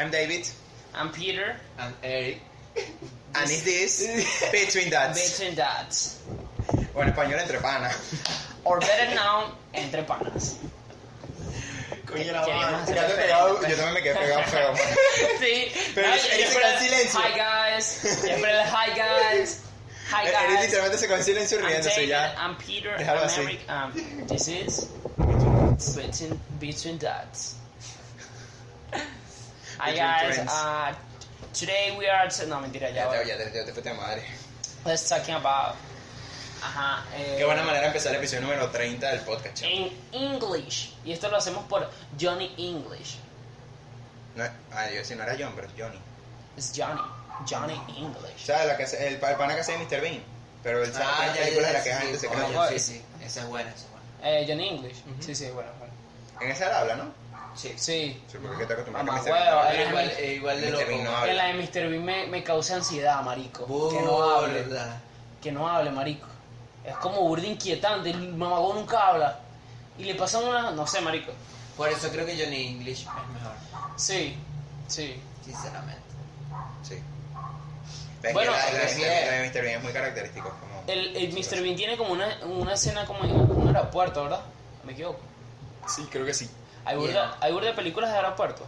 I'm David. I'm Peter. And Eric. And is this Between Dads? Between Dads. O en español, entre pana. Or better known, Entre Panas. Coño, la Queremos madre. hacer Quédate referencia. pegado, Yo también me quedé pegado feo. man. sí. Pero no, él yo se siempre- queda en silencio. Hi guys. Siempre el hi guys. Hi Él- Él guys. literalmente se quedó en silencio I'm riéndose David, ya. I'm Peter. Déjalo I'm así. Eric. Um, this is Between, between Dads. Hi guys. Uh, today we are. No, mentira, ya. Ya ya te, ya te fuiste de madre. Let's talking about. Ajá. eh, Qué buena manera de empezar el episodio número 30 del podcast, chamo. En English. Y esto lo hacemos por Johnny English. No, ay, yo si no era John, pero es Johnny. Es Johnny. Johnny English. ¿Sabes? La que hace- el, pa- el pana que hace de Mr. Bean. Pero él sabe Ah, las ya, películas ya, de las que sí, la gente se oye, Oye. Sí, sí, esa es buena, esa es buena. Eh, Johnny English. Sí, sí, bueno, bueno. En esa él habla, ¿no? Sí. Sí. Sí, porque te acostumbras Mamá a Mr. Bean hable. es Igual, igual de Mr. loco. Bean no En habla. la de Mr. Bean me, me causa ansiedad, marico. Que no hable. Que no hable, marico. Es como burda inquietante. El mamagón nunca habla. Y le pasan una. No sé, marico. Por eso creo que Johnny English es mejor, Sí, sí. sinceramente. Sí. Es Bueno, que la, la, la de Mr. Bean es muy característico. Como, El, el Mr. Bean tiene como una, una escena como en un aeropuerto, ¿verdad? Me equivoco. Sí, creo que sí. Hay burda, hay burda de películas de aeropuerto.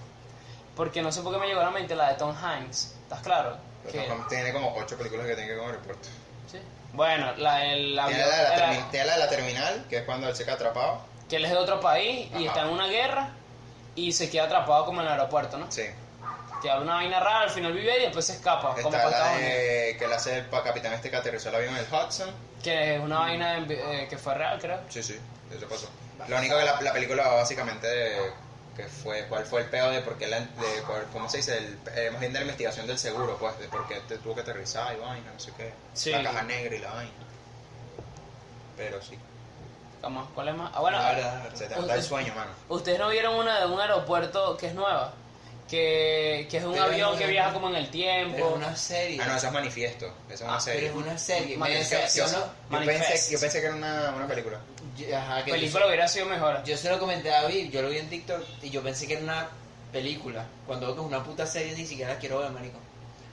Porque no sé por qué me llegó a la mente la de Tom Hanks. ¿Estás claro? Pero Que- Tom tiene como 8 películas que tiene que ver con aeropuerto. sí. Bueno, la Tiene avión. la, de la, era- termi- tiene la de la terminal, que es cuando él se queda atrapado. que él es de otro país y está en una guerra y se queda atrapado como en el aeropuerto, ¿no? Sí. Que habla una vaina rara, al final vive y después se escapa. como Está para la de que le hace el capitán este que aterrizó el avión en el Hudson. Que es una vaina en- eh, que fue real, creo. Sí, sí, eso pasó. Lo único que la, la película básicamente de que fue cuál fue el peo de por qué la, de por- cómo se dice el, eh, más bien de la investigación del seguro pues de por qué te tuvo que aterrizar y vaina no sé qué Sí. la caja negra y la vaina pero sí ¿Cómo? ¿Cuál es más? Ah, bueno, la verdad. se te el sueño mano ustedes no vieron una de un aeropuerto que es nueva. Que, que es un Pero avión es- que viaja como en el Pero tiempo. es una serie. ah no eso es manifiesto eso es una Ah, serie Pero es una serie. Me decepcionó. yo Manifest. pensé, yo pensé que era una, una película Yo- Ajá, que yo película hubiera sido mejor. Yo se lo comenté a David, yo lo vi en TikTok y yo pensé que era una película. Cuando veo que es una puta serie ni siquiera la quiero ver, marico.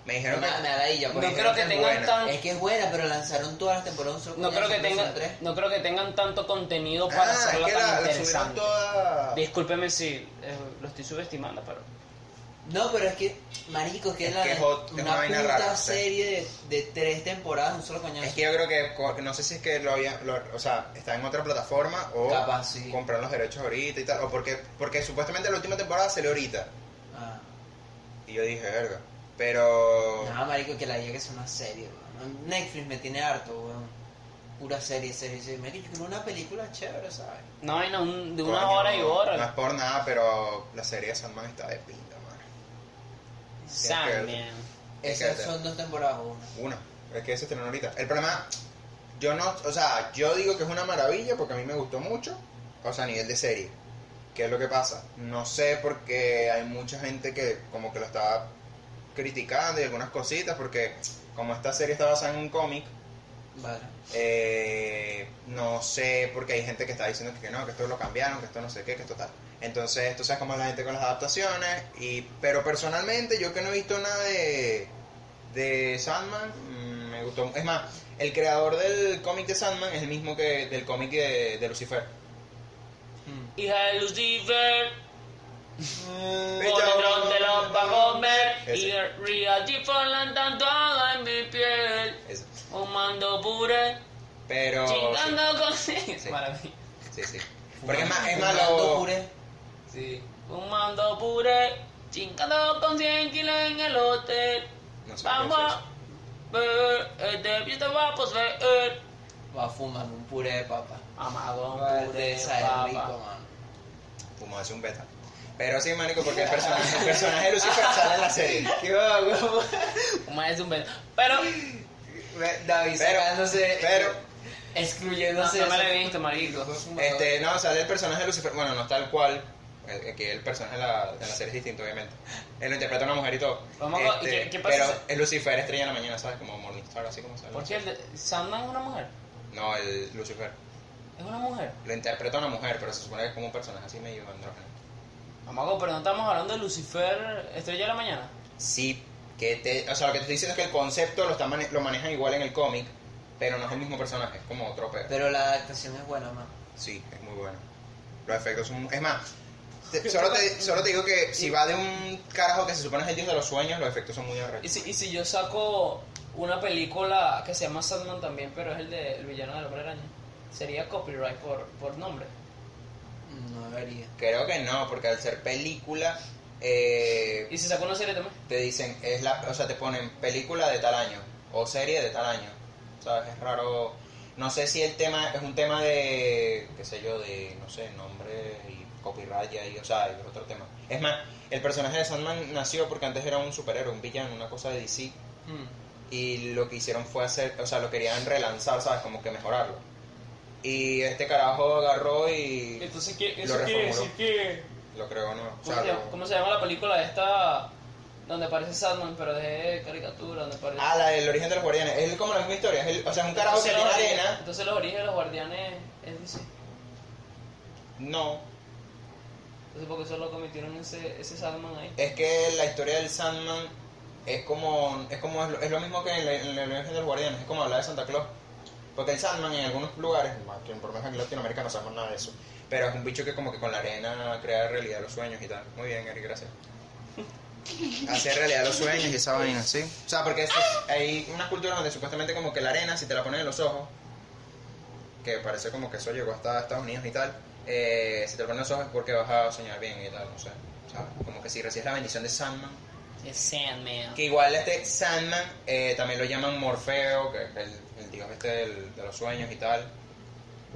me dijeron que da, me da ladilla, No creo que es tengan buena. tan... Es que es buena, pero lanzaron todas las temporadas solo No creo, que tengan, no creo que tengan tanto contenido para ah hacerla es que tan la, la interesante. toda Discúlpeme si eh, lo estoy subestimando, pero... No, pero es que, marico, es que Es la, que es hot- es una una vaina puta rara, sí. serie de, de tres temporadas, un solo coñazo. es que yo creo que co- no sé si es que lo había lo- o sea está en otra plataforma o Capaz, sí. comprar los derechos ahorita y tal o porque porque supuestamente la última temporada salió ahorita Ah. y yo dije verga pero No, marico, que la idea que es una serie, weón. Netflix me tiene harto, weón. Pura serie, serie, serie. Me quiero una película chévere, ¿sabes? No, vaina un- de una coño, hora y no es hora. por nada pero la serie de Sandman está de pinta man Sandman. Esas son dos temporadas, una. Es que se estrenó ahorita. El problema yo no o sea yo digo que es una maravilla porque a mí me gustó mucho o sea a nivel de serie. ¿Qué es lo que pasa? No sé porque hay mucha gente que como que lo estaba criticando y algunas cositas porque como esta serie está basada en un cómic, Vale. eh, no sé porque hay gente que está diciendo que no, que esto lo cambiaron, que esto no sé qué, que esto tal. Entonces, tú sabes cómo es la gente con las adaptaciones, y pero personalmente yo que no he visto nada de, de Sandman, mm, me gustó. Es más, el creador del cómic de Sandman es el mismo que del cómic de, de Lucifer. Mm. Hija de Lucifer, Ella- por dentro te lo va a comer. Y tatuada en mi piel. Fumando puré, Pero... chingando con... Sí. Maravilla. Sí, sí. Porque es más, es malo... puré. Sí. Fumando puré, chingando con 100 kilos en el hotel. No sé, Vamos a ver, este te va a poseer. Va fumando un puré de papa. Amagón, Va puré, de esa es rico, papa. mano. Fumó hace un beta. Pero sí, marico, porque el personaje, el personaje de Lucifer sale en la serie. Qué va, huevo. Como es un beso. Pero, David Pero- sacándose. pero- no, excluyéndose. no me eso. lo he visto, marico. Este, no, sale el personaje de Lucifer, bueno, no tal cual, eh, que el personaje de la, de la serie es distinto, obviamente. Él lo interpreta una mujer y todo. Vamos Este, ¿y qué- qué pasa pero es Lucifer, estrella de la mañana, ¿sabes? Como Morningstar, así como sale. ¿Por qué el de Sandman es una mujer? No, el Lucifer. ¿Es una mujer? Lo interpreta una mujer, pero se supone que es como un personaje así medio andrógeno. Amago, pero no estamos hablando de Lucifer, Estrella de la Mañana. Sí, que te, o sea, lo que te estoy diciendo es que el concepto lo, están mane- lo manejan igual en el cómic, pero no es el mismo personaje, es como otro pero. Pero la adaptación es buena, man. Sí, es muy bueno. Los efectos son... Es más, te- solo, te, solo te digo que si va de un carajo que se supone es el dios de los sueños, los efectos son muy Y arrechos. si, y si yo saco una película que se llama Sandman también, pero es el de El villano de la Hombre Araña, sería copyright por, por nombre. No debería. Creo que no, porque al ser película, eh, Y si saco una serie también. te dicen, es la, o sea, te ponen película de tal año o serie de tal año. ¿Sabes? Es raro. No sé si el tema es un tema de, qué sé yo, de, no sé, nombre y copyright y ahí, o sea, es otro tema. Es más, el personaje de Sandman nació porque antes era un superhéroe, un villano, una cosa de DC. Y lo que hicieron fue hacer, o sea, lo querían relanzar, ¿sabes? Como que mejorarlo. Y este carajo agarró y Entonces, ¿qué, Lo eso quiere reformuló. decir que... lo creó, ¿no? O ¿Cómo, sea, se llama, lo- cómo se llama la película esta donde aparece Sandman, pero de caricatura, donde aparece... Ah, la del origen de los guardianes. Es como la misma historia. Es el- o sea, es un carajo que Entonces, tiene los- arena. Entonces los orígenes de los guardianes es DC. No. Entonces, ¿por qué solo cometieron ese, ese Sandman ahí? Es que la historia del Sandman es como es como es lo, es lo mismo que en, la- en el origen de los guardianes. Es como hablar de Santa Claus. Porque el Sandman en algunos lugares, por lo menos en Latinoamérica no sabemos nada de eso. Pero es un bicho que como que con la arena crea realidad los sueños y tal. Muy bien, Eric, gracias. Hace realidad los sueños y esa vaina, ¿sí? O sea, porque es- hay una cultura donde supuestamente como que la arena, si te la ponen en los ojos, que parece como que eso llegó hasta Estados Unidos y tal, eh, si te lo ponen en los ojos es porque vas a soñar bien y tal, no sé. ¿sabes? Como que si recibes la bendición de Sandman. Es Sandman. Que igual este Sandman eh, también lo llaman Morfeo, que es el, el dios este del- de los sueños y tal.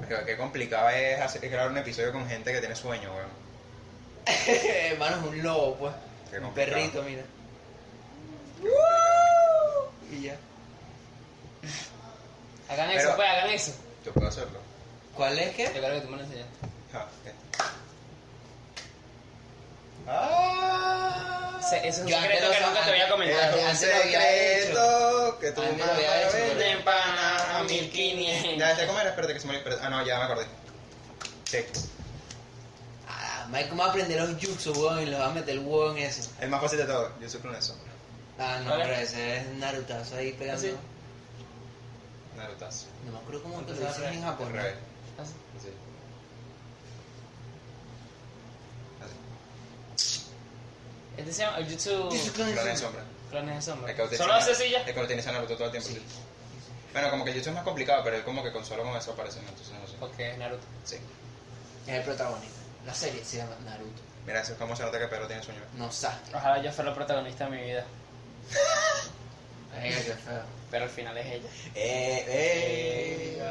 Pero qué complicado es, hacer, es grabar un episodio con gente que tiene sueño, weón. Hermano, es un lobo, pues. Qué Un complicado. perrito, mira. Y ya. Hagan Pero- eso, pues, hagan eso. Yo puedo hacerlo. ¿Cuál es Yo qué? creo que tú me lo enseñaste. Ah, este. Ah, Ese es un Yo antes secreto lo que sa- nunca te voy a comentar. antes- un antes lo había secreto que tú Antes lo había hecho, pero- De 1500. Ya, ¿este cómo era? Espérate que se me espérate. Ah, no, ya me acordé. Sí. Ah, Mike, ¿cómo va a aprender los jutsu, weón? Y los va a meter el weón en ese. El más fácil de todo. Yo soy con eso. Ah, no, pero ese es Narutazo ahí pegando. ¿Ah, sí? Narutazo. No me acuerdo cómo te lo dicen en Al revés. Así. Así. Así. Este se llama el Jutsu Clone de sombra. Clones de Sombra. Solo hace así ya. Es que lo tienes a Naruto todo el tiempo. Sí. Bueno, como que el jutsu es más complicado, pero él como que con solo con eso aparece, ¿no? entonces no sé. Porque es Naruto. Sí. Es el protagonista. La serie se llama Naruto. Mira, eso es como se nota que Pedro tiene sueño. No Sasuke. Ojalá yo fuera el protagonista de mi vida. Ay, qué feo. Pero al final es ella. Eh, eh.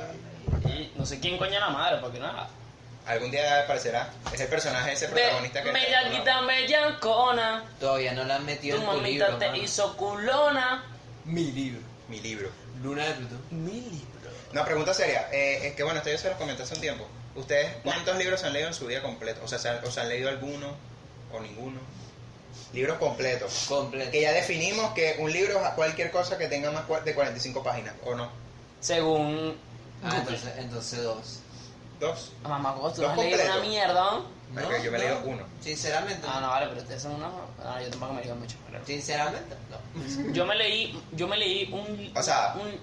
Y no sé quién coña la madre, porque nada. Algún día aparecerá. Es el personaje ese protagonista que. Bellaquita bellacona. Todavía no la han metido Tu en tu mamita libro, te mano. hizo culona. Mi libro. Mi libro. Luna de Plutón. Mi libro. No, pregunta seria. Eh, es que bueno, esto yo se los comenté hace un tiempo. ¿Ustedes cuántos libros han leído en su vida completo? O sea, ¿se han, o se han leído alguno o ninguno? Libros completos. Completo. Que ya definimos que un libro es cualquier cosa que tenga más de 45 páginas, ¿o no? Según. Ah, entonces, entonces dos. ¿Dos? Ah, Mamá, ¿cómo tú Dos has leído una mierda? Yo me he leído uno. Sinceramente. Ah, no, vale, pero ustedes son unos. No, yo tampoco me he leído mucho. pero- Sinceramente, no. Yo me leí. Yo me leí un. O sea- Un,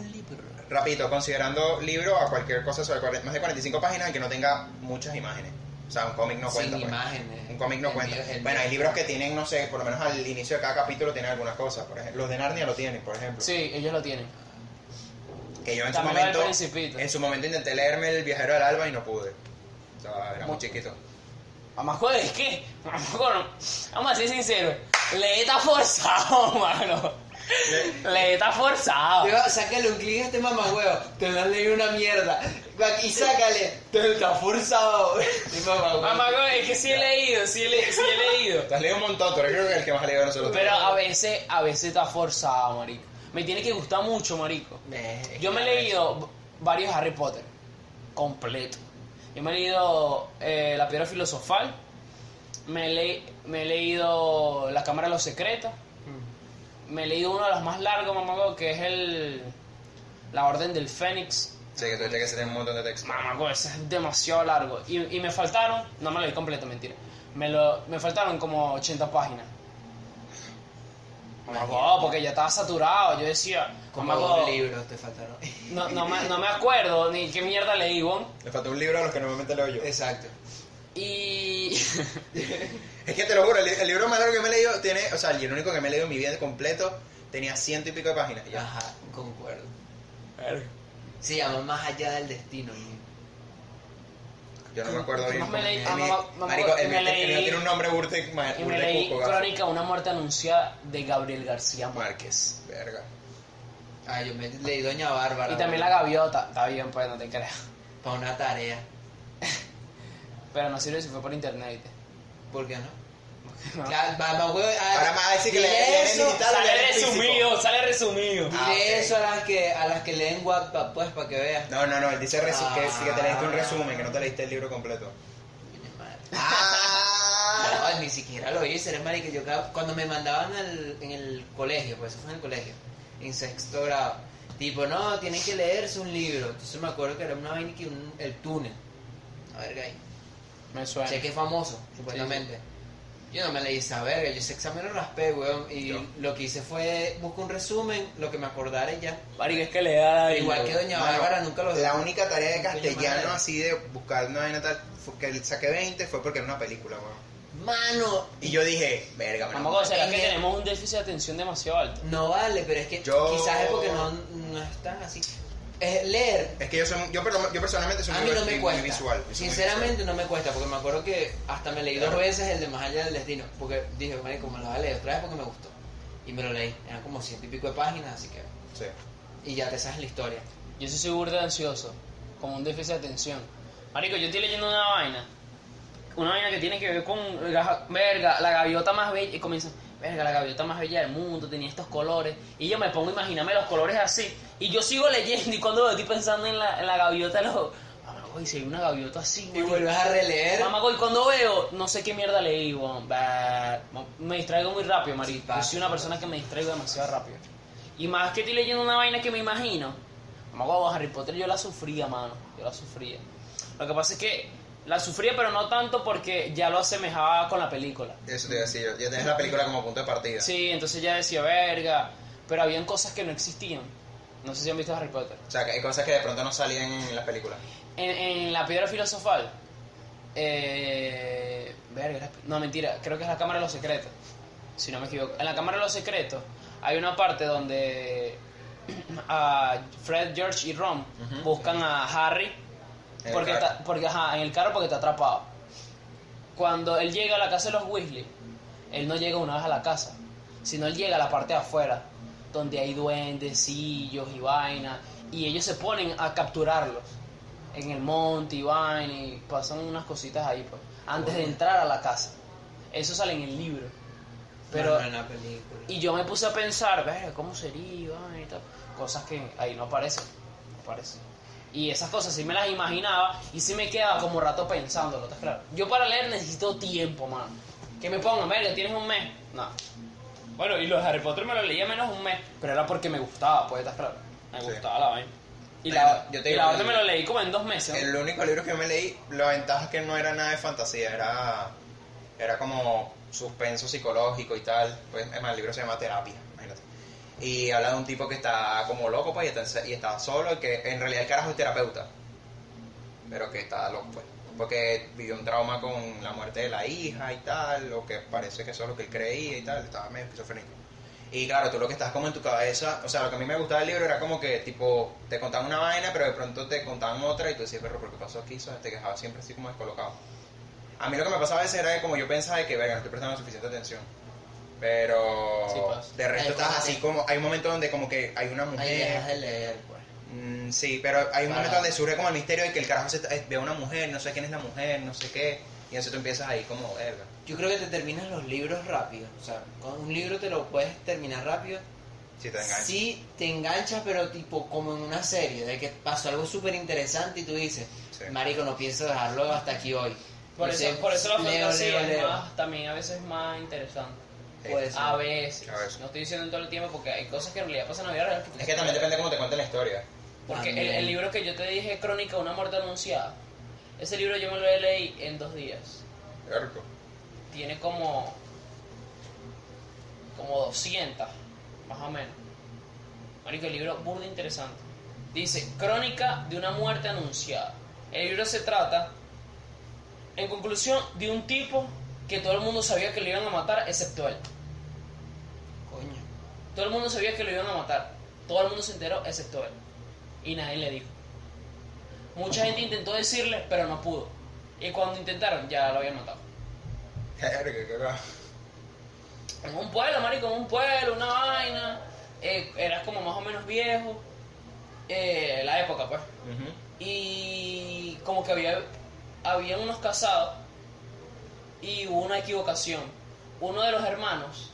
un libro. Rapidito, considerando libro a cualquier cosa sobre cuare- más de 45 páginas y que no tenga muchas imágenes. O sea, un cómic no cuenta. Sin pues. imágenes. Un cómic no El cuenta. mío- el bueno, mío- hay libros que tienen, no sé, por lo menos al inicio de cada capítulo tienen algunas cosas. Por ejemplo, los de Narnia lo tienen, por ejemplo. Sí, ellos lo tienen. Que yo en su También lo del momento. Principito. En su momento intenté leerme El viajero del alba y no pude. O sea, era muy Mu- chiquito. Mamá, joder, es que. Joder, vamos a ser sinceros. Le está forzado, mano. Le está forzado. Digo, sácale un clic a este mamagüeo. Te lo has leído una mierda. Y sácale. Te está forzado. Mamagüeo. Mamá, joder, es que sí he leído, sí he, le- sí he leído. Te has leído un montón, eres creo que el que más ha leído nosotros. Pero a veces, a veces está forzado, marico. Me tiene que gustar mucho, marico. Yo me he leído varios Harry Potter. Completo. Yo me he leído eh, La Piedra Filosofal. Me, le- me he leído La Cámara de los Secretos. Me he leído uno de los más largos, mamá, que es el La Orden del Fénix. Sí, que tuviste que hacer un montón de texto. Mamá, pues es demasiado largo. Y, y me faltaron, no me lo leí completo, mentira. Me, lo, me faltaron como 80 páginas. Oh, porque ya estaba saturado. Yo decía, Como mamá, dos libros te faltaron. no, no, me, no me acuerdo ni qué mierda leí, weón. Le faltó un libro a los que normalmente leo yo. Exacto. Y. Es que te lo juro, el, el libro más largo que me he leído tiene, o sea, el único que me he leído en mi vida completo tenía ciento y pico de páginas. Ajá, concuerdo. Se llama Más allá del destino. ¿no? Yo no me acuerdo ¿Qué bien. me leí? Ah, Marico, el me mío tiene un nombre burte, ma- y me burte leí cuco, gato. Crónica, una muerte anunciada de Gabriel García Márquez. Verga. Ah, yo me leí Doña Bárbara. Y también La Gaviota. Está bien, pues no te creas. Para una tarea. Pero no sirve si fue por internet. ¿viste? ¿Por qué no? No. Claro, va- va- güey, ah, Ahora me vas a decir que dile le- eso, digital. Sale físico. resumido, sale resumido. Dile Ah, ok. eso a las que a las que leen WhatsApp, pues, para que veas. No, no, no, él dice resu- Ah. que, sí que te leíste un resumen, que no te leíste el libro completo. Coño, madre. Ah. No, ni siquiera lo hice, eres marica. Yo cada- cuando me mandaban al- en el colegio, pues eso fue en el colegio, en sexto grado, tipo, no, tienen que leerse un libro. Entonces me acuerdo que era una vaina que un- el túnel. A ver, ahí. Me suena. Sé que es famoso, supuestamente. Yo no me leí esa verga, yo ese examen lo raspé, weón. Y Yo. lo que hice fue buscar un resumen, lo que me acordara y ya. Marico, es que le da Igual que Doña Mano, Bárbara nunca lo La única tarea de castellano así de buscar una vaina tal, que saqué 20 fue porque era una película, weón. Mano, Y yo dije, verga, Mamá, mal. ¿será que tenemos un déficit de atención demasiado alto? no vale, pero es que Yo- quizás es porque no, no es tan así. Es leer Es que yo, soy, yo, per- yo personalmente soy A muy, mí no muy- me muy cuesta. visual. Sinceramente no me cuesta, porque me acuerdo que hasta me leí Claro. dos veces el de Más allá del destino. Porque dije, marico, me lo voy a leer otra vez porque me gustó. Y me lo leí. Eran como ciento y pico de páginas, así que... Sí. Y ya te sabes la historia. Yo soy burda de ansioso, como un déficit de atención. Marico, yo estoy leyendo una vaina, una vaina que tiene que ver con, verga, la gaviota más bella, y comienza, verga, la gaviota más bella del mundo, tenía estos colores, y yo me pongo a imaginarme los colores así, y yo sigo leyendo, y cuando estoy pensando en la, en la gaviota, los, mamá, güey, si hay una gaviota así, Y marico. vuelves a releer. Mamá, güey, cuando veo, no sé qué mierda leí, Me distraigo muy rápido, marico. Yo soy una persona que me distraigo demasiado rápido. Y más que estoy leyendo una vaina que me imagino. Mamá, güey, Harry Potter yo la sufría, mano. Yo la sufría. Lo que pasa es que la sufría, pero no tanto porque ya lo asemejaba con la película. Eso te iba a decir yo. Ya tenés la película como punto de partida. Sí, entonces ya decía, verga. Pero habían cosas que no existían. No sé si han visto Harry Potter. O sea, que hay cosas que de pronto no salían en las películas. En, en la piedra filosofal. Eh, verga, no mentira, creo que es la Cámara de los Secretos. Si no me equivoco. En la Cámara de los Secretos hay una parte donde a Fred, George y Ron buscan a Harry En porque, está, porque ajá, en el carro porque está atrapado. Cuando él llega a la casa de los Weasley, él no llega una vez a la casa, sino él llega a la parte de afuera, donde hay duendecillos y vaina, y ellos se ponen a capturarlos en el monte y vaina, y pasan unas cositas ahí, pues, antes de entrar a la casa. Eso sale en el libro. Pero, No, no en la película. y yo me puse a pensar, "Verga, ¿cómo sería? y tal? Cosas que ahí no aparecen, no aparecen. Y esas cosas sí me las imaginaba y sí me quedaba como rato pensándolo, ¿estás claro? Yo para leer necesito tiempo, mano. Que me pongan, verga, tienes un mes. No. Bueno, y los de Harry Potter me los leía menos un mes, pero era porque me gustaba, pues, ¿estás claro? Me Sí. gustaba la vaina. Y la, yo te y digo la otra me lo leí como en dos meses. El único libro que yo me leí, la ventaja es que no era nada de fantasía, era, era como suspenso psicológico y tal. Pues, es más, el libro se llama Terapia. Y habla de un tipo que está como loco, pues, y está, y está solo, y que en realidad el carajo es terapeuta. Pero que está loco, pues. Porque vivió un trauma con la muerte de la hija y tal, o que parece que eso es lo que él creía y tal, estaba medio esquizofrénico. Y claro, tú lo que estás como en tu cabeza, o sea, lo que a mí me gustaba del libro era como que, tipo, te contaban una vaina, pero de pronto te contaban otra y tú decías, pero ¿por qué pasó aquí? ¿Sabes? Te quejabas siempre así como descolocado. A mí lo que me pasaba a veces era que como yo pensaba de que, verga, no estoy prestando suficiente atención. Pero Sí pasa. de resto estás así que- como, hay un momento donde como que hay una Ahí mujer... dejas de leer, pues. Mm, sí, pero hay un Para- momento donde surge como el misterio de que el carajo se, ve a una mujer, no sé quién es la mujer, no sé qué, y entonces tú empiezas ahí como, verga. Yo creo que te terminas los libros rápido. O sea, con un libro te lo puedes terminar rápido. Si te enganchas. Sí, te enganchas, pero tipo como en una serie, de que pasó algo súper interesante y tú dices, Sí. Marico, no pienso dejarlo hasta aquí hoy. Por eso, por eso la leo, fantasía leo, es leo. más, también a veces es más interesante. Puede ser. A veces. A veces. No estoy diciendo en todo el tiempo porque hay cosas que en realidad pasan en la vida real. Es que también depende de cómo te cuenten la historia. Porque el, libro que yo te dije, Crónica de una muerte anunciada, ese libro yo me lo leí en dos días. Erco. Tiene como. como 200, más o menos. Marico, el libro burda interesante. Dice, Crónica de una muerte anunciada. El libro se trata, en conclusión, de un tipo que todo el mundo sabía que lo iban a matar, excepto él. Coño. Todo el mundo sabía que lo iban a matar. Todo el mundo se enteró, excepto él. Y nadie le dijo. Mucha gente intentó decirle, pero no pudo. Y cuando intentaron, ya lo habían matado. En un pueblo, marico, en un pueblo, una vaina. Eh, eras como más o menos viejo. Eh, la época, pues. Y como que había, había unos casados y hubo una equivocación. Uno de los hermanos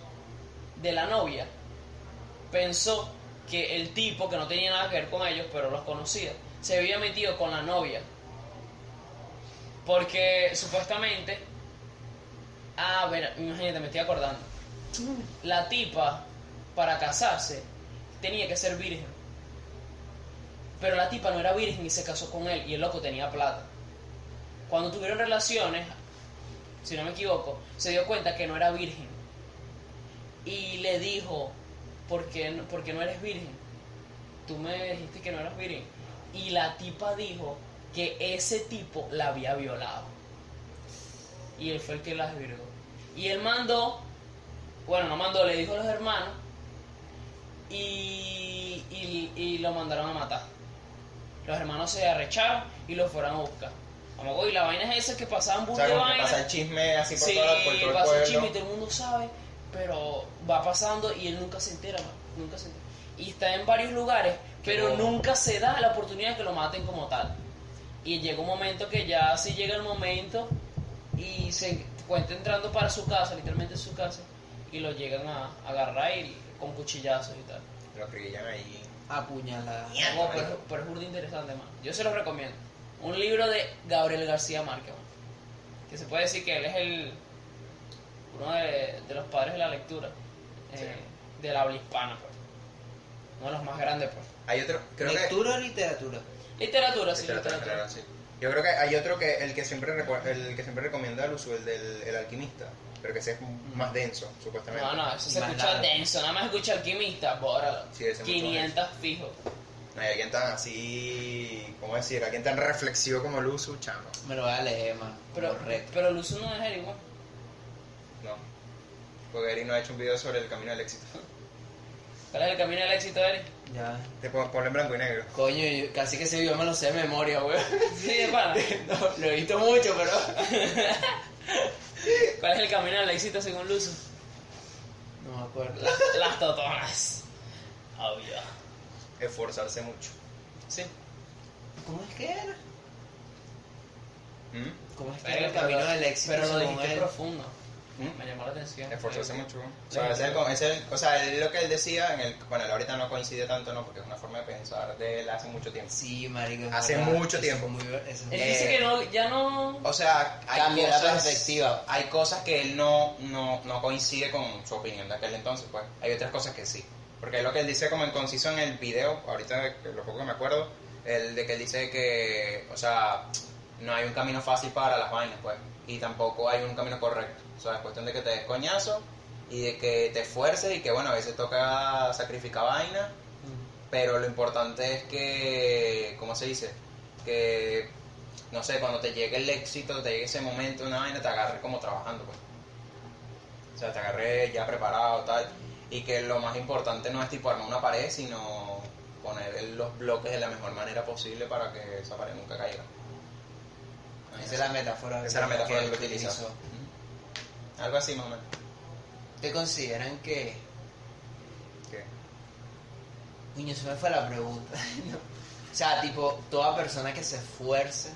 de la novia pensó que el tipo, que no tenía nada que ver con ellos, pero los conocía, se había metido con la novia. Porque supuestamente... Ah, a ver, imagínate, me estoy acordando. La tipa, para casarse, tenía que ser virgen. Pero la tipa no era virgen y se casó con él y el loco tenía plata. Cuando tuvieron relaciones, si no me equivoco, se dio cuenta que no era virgen. Y le dijo, ¿por qué, no- por qué no eres virgen? Tú me dijiste que no eras virgen. Y la tipa dijo que ese tipo la había violado. Y él fue el que la desvirgó. Y él mandó, bueno, no mandó, le dijo a los hermanos y, y, y lo mandaron a matar. Los hermanos se arrecharon y lo fueron a buscar. Vamos, y la vaina es esa que pasaban O bus sea, de como que vaina. pasa el chisme así por, Sí, toda- por todo el pasa el chisme y todo el mundo sabe, pero va pasando y él nunca se entera, man, nunca se entera. Y está en varios lugares, pero nunca se da la oportunidad de que lo maten como tal. Y llega un momento que ya sí llega el momento y se cuenta entrando para su casa, literalmente su casa, y lo llegan a agarrar y, con cuchillazos y tal. Lo acribillan ahí. Apuñalada. No, pero, pero es burda interesante, man. Yo se lo recomiendo. Un libro de Gabriel García Márquez. Que se puede decir que él es el uno de, de los padres de la lectura. eh, Sí. de la habla hispana, pues. Uno de los más grandes, pues. Hay otro, creo que... ¿Lectura o literatura? Literatura, sí, Literatura sí. Yo creo que hay otro que el que siempre recu- el que siempre recomienda al uso, el del el alquimista, pero que ese es más denso, supuestamente. No, no, eso se Más escucha largo. denso. Nada más escucha alquimista, bóralo. Sí, ese es mucho 500 fijo. No hay alguien tan así, ¿cómo decir? Alguien tan reflexivo como Luzu, chamo. Me lo voy a leer, man. Pero, Correcto. pero el uso no es Eric, man. No. Porque Eric no ha hecho un video sobre el camino del éxito. ¿Cuál es el camino del éxito, Eric? Ya. Te pon- ponlo en blanco y negro. Coño, yo casi que ese video me lo sé de memoria, weón. Sí, de pana. No, lo he visto mucho, pero. ¿Cuál es el camino del éxito según Luso? No me acuerdo. Las, las totonas. Obvio. Esforzarse mucho. Sí. ¿Cómo es que era? ¿Mm? ¿Cómo es que Pero, era el camino del éxito? pero lo dijiste él? profundo. ¿Mm? Me llamó la atención. Esforzarse Eh, mucho. O sea, ese es el- ese es el- o sea, lo que él decía, en el, bueno, él ahorita no coincide tanto, ¿no? Porque es una forma de pensar de él hace mucho tiempo. Sí, marico. Hace verdad. mucho tiempo. muy es Él muy- dice que no, ya no. O sea, hay Cambia la cosas, perspectiva. Hay cosas que él no, no, no coincide con su opinión de aquel entonces, pues. Hay otras cosas que sí. Porque lo que él dice como en conciso en el video, ahorita lo poco que me acuerdo, el de que él dice que, o sea, no hay un camino fácil para las vainas, pues. Y tampoco hay un camino correcto. O sea, es cuestión de que te des coñazo y de que te esfuerces y que, bueno, a veces toca sacrificar vainas pero lo importante es que, ¿cómo se dice? Que, no sé, cuando te llegue el éxito, te llegue ese momento, una vaina, te agarre como trabajando, pues. O sea, te agarre ya preparado, tal. Y que lo más importante no es tipo armar una pared, sino poner los bloques de la mejor manera posible para que esa pared nunca caiga. Esa es la metáfora. Esa es la metáfora que él lo utilizó. Algo así, menos. ¿Qué consideran que.? ¿Qué? Coño, se me fue la pregunta. No. O sea, tipo, toda persona que se esfuerce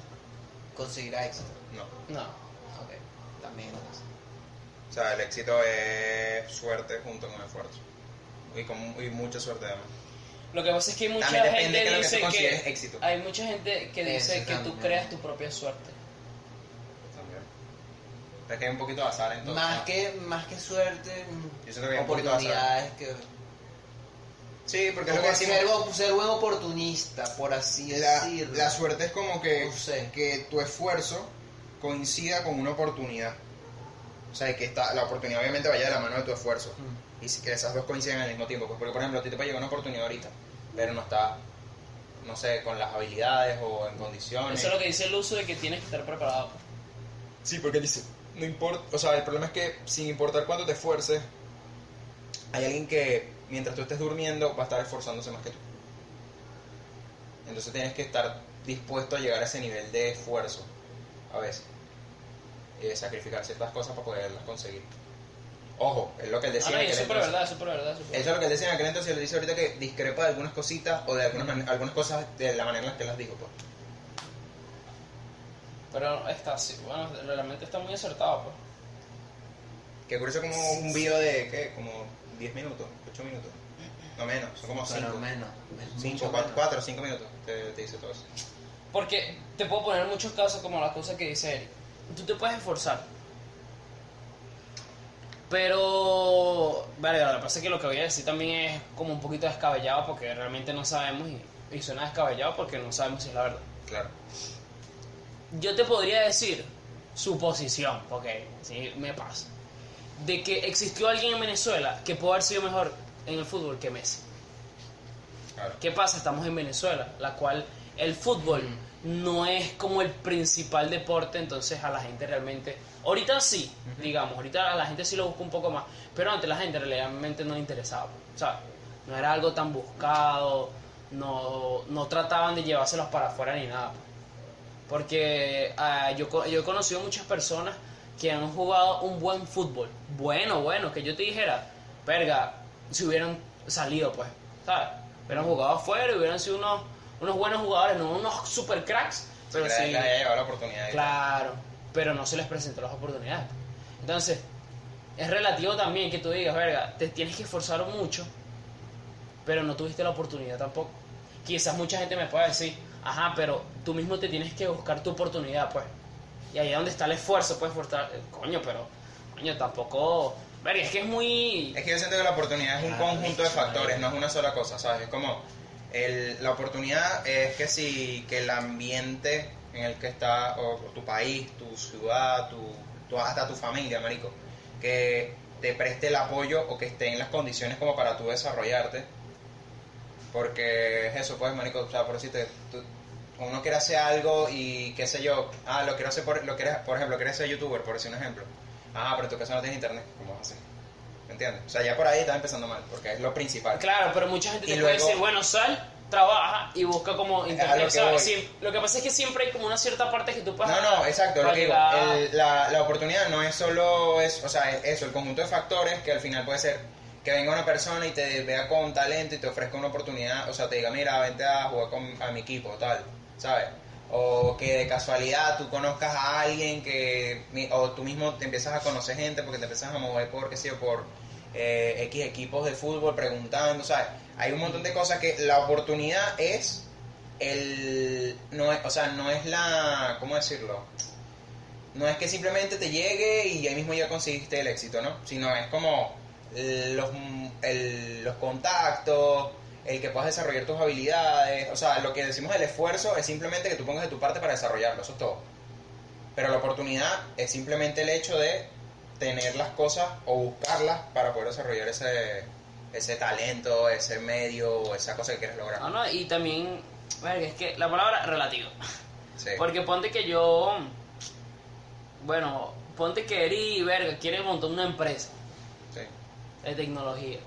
conseguirá éxito. No. No. Ok, también entonces. O sea, el éxito es suerte junto con esfuerzo. Y, con, y mucha suerte además. Lo que pasa es que hay mucha gente que dice tú que. éxito. Hay mucha gente que dice Eso que tú también. creas tu propia suerte. También. Es que hay un poquito de azar entonces. Más ¿no? que, más que suerte, mm, Yo siento que hay un poquito de azar. oportunidades que. O Sí, porque es lo Como que decimos. ser, ser buen oportunista, por así La, decirlo. la suerte es como que, No sé. que tu esfuerzo coincida con una oportunidad. O sea, que está, la oportunidad obviamente vaya de la mano de tu esfuerzo. Mm. Y que esas dos coinciden al mismo tiempo. Pues porque, por ejemplo, a ti te puede llegar una oportunidad ahorita, pero no está, no sé, con las habilidades o en condiciones. Eso es lo que dice el uso de que tienes que estar preparado. Sí, porque dice, no importa, o sea, el problema es que sin importar cuánto te esfuerces, hay alguien que mientras tú estés durmiendo va a estar esforzándose más que tú. Entonces tienes que estar dispuesto a llegar a ese nivel de esfuerzo, a veces, de sacrificar ciertas cosas para poderlas conseguir. Ojo, es lo que él Ah, decía. no, en y es verdad, es súper verdad. Eso es lo que él decía en aquel entonces y lo dice ahorita que discrepa de algunas cositas o de algunas, man- algunas cosas de la manera en la que las dijo. Pues. Pero está así, bueno, realmente está muy acertado, pues. Que curioso como un video de, ¿qué? Como 10 minutos, 8 minutos. No menos, son como Pero 5. menos. es 5, mucho 4, menos. 4 5 minutos te, te dice todo eso. Porque te puedo poner muchos casos como las cosas que dice Eric. Tú te puedes esforzar. Pero, vale, lo que pasa es que lo que voy a decir también es como un poquito descabellado porque realmente no sabemos y, y suena descabellado porque no sabemos si es la verdad. Claro. Yo te podría decir suposición, porque sí me pasa, de que existió alguien en Venezuela que pudo haber sido mejor en el fútbol que Messi. Claro. ¿Qué pasa? Estamos en Venezuela, la cual el fútbol no es como el principal deporte, entonces a la gente realmente... Ahorita sí, digamos, ahorita a la gente sí lo busca un poco más, pero antes la gente realmente no le interesaba, ¿sabes? No era algo tan buscado, no, no trataban de llevárselos para afuera ni nada. Porque ah, yo, yo he conocido muchas personas que han jugado un buen fútbol, bueno, bueno, que yo te dijera, verga, si hubieran salido, pues, ¿sabes? Hubieran jugado afuera y hubieran sido unos, unos buenos jugadores, no unos super cracks, pero que sí. le haya llegado la oportunidad. Claro, pero no se les presentó las oportunidades. Entonces, es relativo también que tú digas, verga, te tienes que esforzar mucho, pero no tuviste la oportunidad tampoco. Quizás mucha gente me pueda decir, ajá, pero tú mismo te tienes que buscar tu oportunidad, pues. Y ahí es donde está el esfuerzo, pues, forzar, eh, coño, pero, coño, tampoco, verga, es que es muy... Es que yo siento que la oportunidad es un Ah, conjunto de factores, no es una sola cosa, ¿sabes? Es como el- la oportunidad es que si que el ambiente en el que está, o, tu país, tu ciudad, tu, tu- hasta tu familia, marico, que te preste el apoyo o que esté en las condiciones como para tú desarrollarte. Porque es eso, pues, marico, o sea, por decirte, tú- uno quiere hacer algo y qué sé yo, ah, lo quiero hacer, por, lo quieres, por ejemplo, quieres ser youtuber, por decir un ejemplo. Ah, pero en tu casa no tienes internet, ¿cómo vas a hacer? ¿Me entiendes? O sea, ya por ahí estás empezando mal, porque es lo principal. Claro, pero mucha gente Y te puede luego- decir, bueno, sal, trabaja y busca como lo internet. Sí, lo que pasa es que siempre hay como una cierta parte que tú puedes... No, no, exacto, lo que digo, el- la, la oportunidad no es solo, es, o sea, es eso, el conjunto de factores que al final puede ser que venga una persona y te vea con talento y te ofrezca una oportunidad, o sea, te diga, mira, vente a jugar con, a mi equipo, tal, ¿sabes? O que de casualidad tú conozcas a alguien que, o tú mismo te empiezas a conocer gente porque te empiezas a mover por, qué sé yo, por eh, X equipos de fútbol preguntando, ¿sabes? Hay un montón de cosas que la oportunidad es el, no es, o sea, no es la, ¿cómo decirlo? No es que simplemente te llegue y ahí mismo ya conseguiste el éxito, ¿no? Sino es como los, el- los contactos, el que puedas desarrollar tus habilidades, o sea, lo que decimos del esfuerzo es simplemente que tú pongas de tu parte para desarrollarlo, eso es todo. Pero la oportunidad es simplemente el hecho de tener las cosas o buscarlas para poder desarrollar ese, ese talento, ese medio, esa cosa que quieres lograr. No, no, y también, verga, es que la palabra relativo. Sí. Porque ponte que yo, bueno, ponte que Eri, verga, quiere montar una empresa Sí. de tecnología.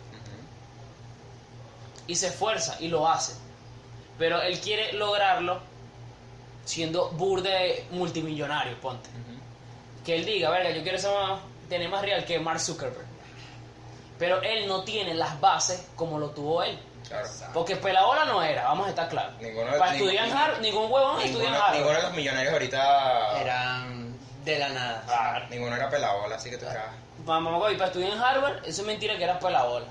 Y se esfuerza y lo hace. Pero él quiere lograrlo siendo burde multimillonario, ponte. Que él diga, verga, yo quiero ser más, tener más real que Mark Zuckerberg. Pero él no tiene las bases como lo tuvo él. Claro. Porque pelabola no era, vamos a estar claros. Ninguno- Para estudiar en Harvard, ningún huevón estudia en Harvard. ninguno de los millonarios ahorita. Eran de la nada. Claro. Ninguno era pelabola, así que quedas. Mamá, güey, para estudiar en Harvard, eso es mentira que eras pelabola.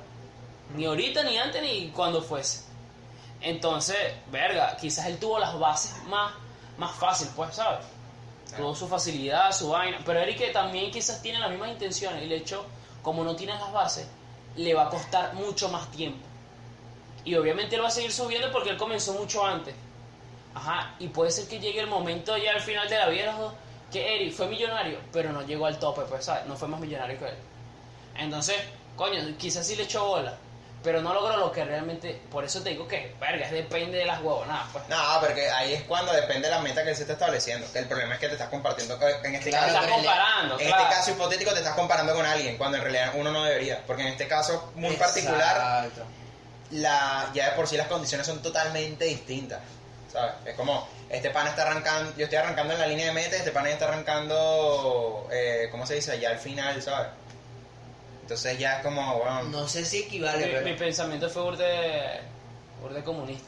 Ni ahorita, ni antes, ni cuando fuese. Entonces, verga, quizás él tuvo las bases más, más fácil, pues, ¿sabes? Claro. Tuvo su facilidad, su vaina. Pero Eric también quizás tiene las mismas intenciones. Y de hecho, como no tiene las bases, le va a costar mucho más tiempo. Y obviamente él va a seguir subiendo porque él comenzó mucho antes. Ajá, y puede ser que llegue el momento ya al final de la vida de los dos que Eric fue millonario, pero no llegó al tope, pues, ¿sabes? No fue más millonario que él. Entonces, coño, quizás sí le echó bola, pero no logró lo que realmente. Por eso te digo que, verga, depende de las huevonadas, pues. No, porque ahí es cuando depende de la meta que él se está estableciendo. El problema es que te estás compartiendo, en este Claro, caso, estás comparando, en claro. este caso hipotético te estás comparando con alguien, cuando en realidad uno no debería. Porque en este caso muy particular, la, ya de por sí las condiciones son totalmente distintas. ¿Sabes? Es como, este pana está arrancando, yo estoy arrancando en la línea de meta, este pana ya está arrancando, eh, ¿cómo se dice? Ya al final, ¿sabes? Entonces ya es como, bueno, No sé si equivale, Mi, pero... mi pensamiento fue burde, burde comunista.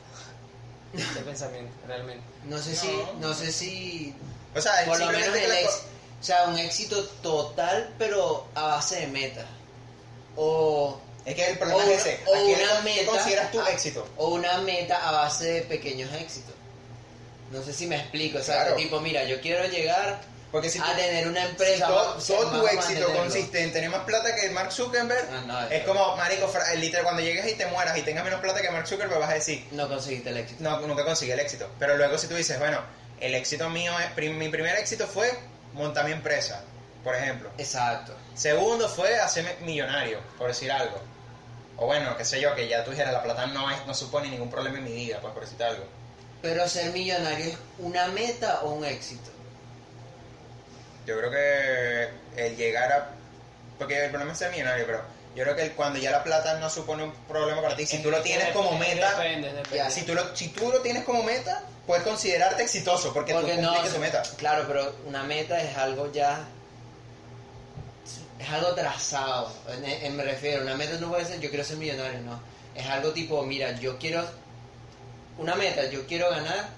Ese pensamiento, realmente. No sé No. si... No sé si... o sea, Por lo menos el ex... O sea, un éxito total, pero a base de meta. O... es que el problema o es ese. o ¿A quién una le- ¿Qué meta- consideras tu ah, éxito? O una meta a base de pequeños éxitos. No sé si me explico. O sea, Claro. tipo, mira, yo quiero llegar Porque si tú- a tener una empresa... todo, tu éxito consiste en tener más plata que Mark Zuckerberg, Ah, no, es como, marico, el literal, cuando llegues y te mueras y tengas menos plata que Mark Zuckerberg, vas a decir, No conseguiste el éxito. no, nunca consigue el éxito. Pero luego si tú dices, bueno, el éxito mío, es, mi primer éxito fue montar mi empresa, por ejemplo. Exacto. Segundo fue hacerme millonario, por decir algo. O bueno, qué sé yo, que ya tú dijeras, la plata no, es, no supone ningún problema en mi vida, pues por decirte algo. Pero ser millonario es una meta o un éxito. Yo creo que el llegar a... Porque el problema es ser millonario, pero yo creo que el- cuando ya la plata no supone un problema para ti, si tú lo tienes como meta, Depende, depende. Ya, si tú lo, si tú lo tienes como meta, puedes considerarte exitoso porque, Porque tú no, tu meta. claro, pero una meta es algo ya es algo trazado. En- en- me refiero, una meta no puede ser yo quiero ser millonario, no. Es algo tipo, mira, yo quiero una meta, yo quiero ganar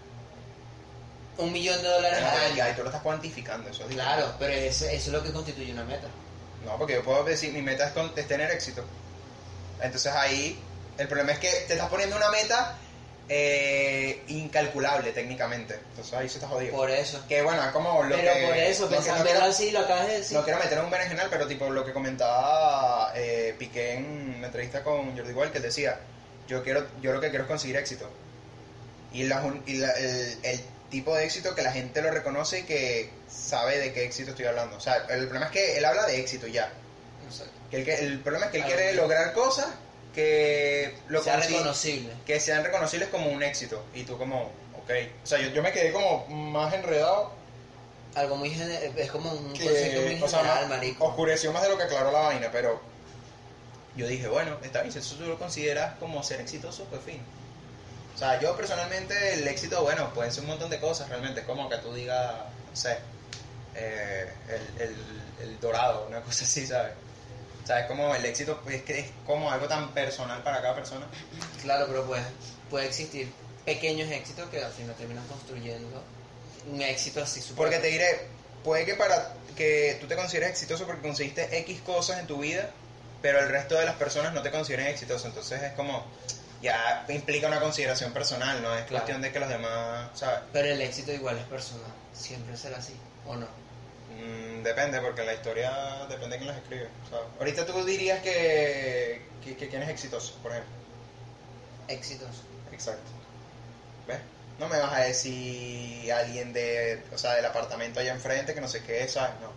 un millón de dólares al año. tú lo estás cuantificando, eso es Claro, diferente. pero eso, eso es lo que constituye una meta. No, porque yo puedo decir, mi meta es, con- es tener éxito. Entonces ahí, el problema es que te estás poniendo una meta eh, incalculable técnicamente. Entonces ahí se está jodido. Por eso. Que bueno, es como lo pero que... por eso, no quiero- así, lo acabas de decir. No quiero meter en un berenjenal, pero tipo lo que comentaba eh, Piqué en una entrevista con Jordi Wild, que decía, yo quiero, yo lo que quiero es conseguir éxito. Y, la y la- el, el tipo de éxito que la gente lo reconoce y que sabe de qué éxito estoy hablando. O sea, el problema es que él habla de éxito ya. Exacto. Que que- el problema es que él quiere lograr cosas que lo sea consi- reconocible. que sean reconocibles como un éxito. Y tú como, ok. O sea, yo, yo me quedé como más enredado Algo muy es como un que, concepto muy o sea, general, marico. oscureció más de lo que aclaró la vaina, pero yo dije, bueno, está bien, si eso tú lo consideras como ser exitoso, pues fin. O sea, yo personalmente el éxito, bueno, pueden ser un montón de cosas realmente, es como que tú digas, no sé, eh, el, el, el dorado, una cosa así, ¿sabes? O sea, es como el éxito, es que es como algo tan personal para cada persona. Claro, pero puede, puede existir pequeños éxitos que al final terminan construyendo un éxito así súper Porque te diré, puede que para que tú te consideres exitoso porque conseguiste X cosas en tu vida, pero el resto de las personas no te consideren exitoso. Entonces es como, ya implica una consideración personal, no es Claro. cuestión de que los demás, ¿sabes? Pero el éxito igual es personal. Siempre será así, ¿o no? Mm, depende, porque la historia depende de quién las escribe. ¿sabes? Ahorita tú dirías que, que, que quién es exitoso, por ejemplo. Éxitos. Exacto. ¿Ves? No me vas a decir alguien de, o sea, del apartamento allá enfrente que no sé qué, ¿sabes? No.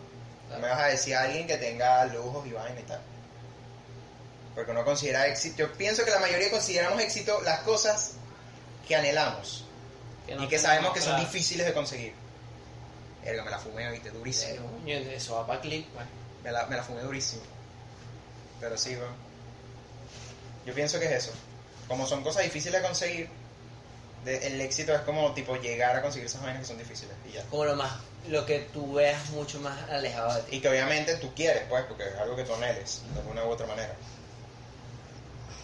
No me vas a decir alguien que tenga lujos y vaina y tal. Porque uno considera éxito. Yo pienso que la mayoría consideramos éxito las cosas que anhelamos no y que sabemos que son claro. difíciles de conseguir. Erga, me la fumé, viste, durísimo. Eh, coño, eso va para clip, pues. Me la, me la fumé durísimo. Pero sí, weón. Yo pienso que es eso. Como son cosas difíciles de conseguir, de- el éxito es como tipo llegar a conseguir esas vainas que son difíciles y ya. Como lo más, lo que tú veas mucho más alejado de ti. Y que obviamente tú quieres, pues, porque es algo que tú anheles, de alguna u otra manera.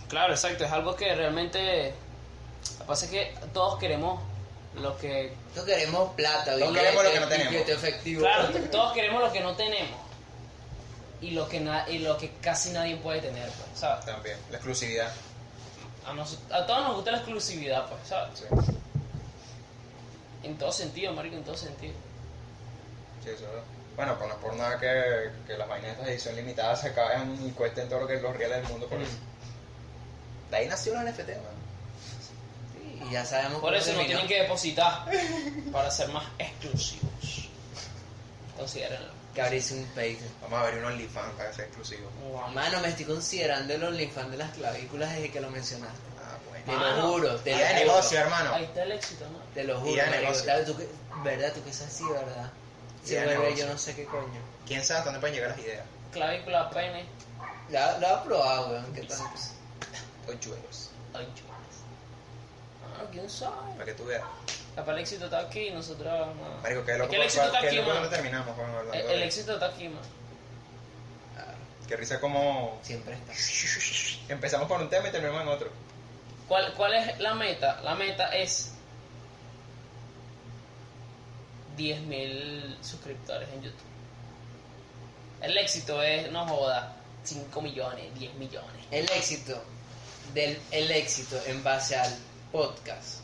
Claro, exacto, es algo que realmente... Lo que pasa es que todos queremos lo que... Nosotros queremos plata, Todos queremos lo que no tenemos. efectivo. Claro, todos queremos lo que no tenemos. Y lo que, na- y lo que casi nadie puede tener, pues, ¿sabes? También, la exclusividad. A, nos- a todos nos gusta la exclusividad, pues, ¿sabes? Sí, En todo sentido, marico, en todo sentido. sí, eso es. Bueno, pues no es por nada que, que las vainas de esta edición limitada se acaben y cuesten todo lo que es los reales del mundo por eso. De ahí nació la NFT, man. Sí, y ya sabemos Por cómo eso no tienen que depositar para ser más exclusivos. Considérenlo. que abrirse un Patreon. Vamos a ver un OnlyFans para que sea exclusivo. Mano, me estoy considerando el OnlyFans de las clavículas desde que lo mencionaste. Ah, Te bueno. Mano. lo juro, te lo juro. negocio, hermano. Ahí está el éxito, ¿no? Te lo juro, marico. negocio. Claro, tú que, ¿Verdad? Tú que es así, ¿verdad? Se vuelve yo no sé qué coño. ¿Quién sabe hasta dónde pueden llegar las ideas? Clavícula, pene. La, la he probado, weón. ¿Qué tal? Ay, chulas. Ah, quién sabe. Para que tú veas. Capaz el éxito está aquí y nosotros. no. Marico, qué Es loco. que el éxito está aquí, man. terminamos, El, el éxito está aquí, man. Claro, Qué risa como siempre está. empezamos por un tema y terminamos en otro. ¿Cuál, ¿Cuál es la meta? La meta es 10.000 suscriptores en YouTube. El éxito es, no joda, 5 millones, 10 millones. El éxito, del, el éxito en base al podcast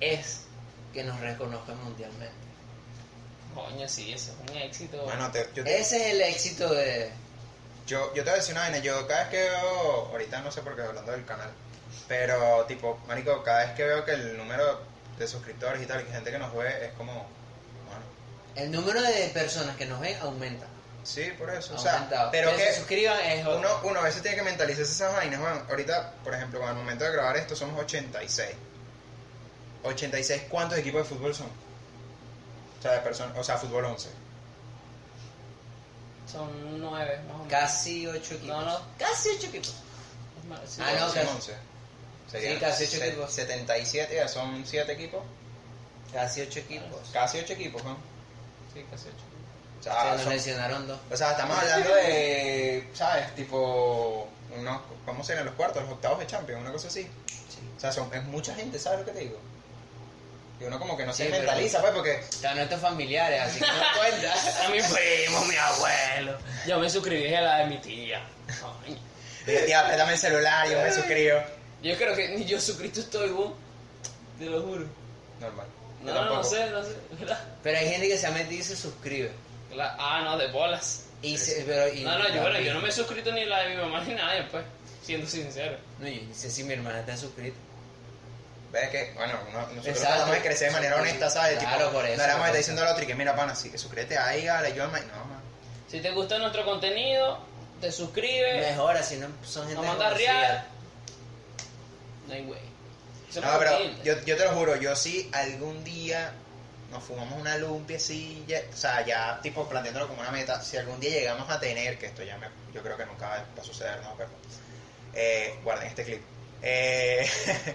es que nos reconozcan mundialmente. Coño, sí, eso es un éxito. Bueno, te- yo, te- Ese es el éxito de... yo, yo te voy a decir una vaina. Yo cada vez que veo, ahorita no sé por qué hablando del canal, pero tipo, Marico, cada vez que veo que el número de suscriptores y tal, y que gente que nos ve, es como, bueno, El número de personas que nos ven aumenta. Sí, por eso. O sea, pero que se suscriban es uno, uno a veces tiene que mentalizarse esas vainas. Bueno, ahorita, por ejemplo, con el momento de grabar esto, somos 86. 86, ¿cuántos equipos de fútbol son? O sea, de personas, o sea, fútbol 11. Son 9, más o menos. Casi ocho equipos. No, no. Casi ocho equipos. Sí, Ah, no, son casi- 11. Serían Sí, casi ocho se- equipos. 77, ya son 7 equipos. Casi ocho equipos. Casi 8 equipos, ¿no? Sí, casi 8. O Se sea, nos son- lesionaron dos. o sea, estamos hablando de, ¿sabes? Tipo, unos, ¿cómo serían los cuartos? Los octavos de Champions, una cosa así. O sea, son, es mucha gente, ¿sabes lo que te digo? Y uno como que no se Sí, mentaliza, pues, porque... O sea, nuestros familiares, así que no cuenta. A mi primo, mi abuelo. Yo me suscribí a la de mi tía. Dile, tía, préstame el celular, yo me suscribo. Yo creo que ni yo suscrito estoy, boom. Te lo juro. Normal. No, no, sé, no sé. ¿verdad? Pero hay gente que se ha metido y se suscribe. La- ah, no, de bolas. Y se, pero, y- No, no, yo, bueno, yo no me he suscrito ni la de mi mamá ni nadie, pues. Siendo sincero. No, yo ni sé si mi hermana está suscrita. Ves que, bueno, uno- nosotros Exacto. tratamos de crecer de manera honesta, ¿sabes? Claro, tipo, por eso, No a por estar eso. diciendo al otro y que mira, pana, sí, que suscríbete ahí, dale, yo, no, man. Si te gusta nuestro contenido, te suscribes. Mejor, así no son gente Nos manda desconocida. real. No hay way. Eso No, pero yo, yo te lo juro, yo sí algún día nos fumamos una lumpia así, ya- o sea, ya tipo planteándolo como una meta, si algún día llegamos a tener, que esto ya me, yo creo que nunca va a suceder, no, pero eh, guarden este clip. Eh,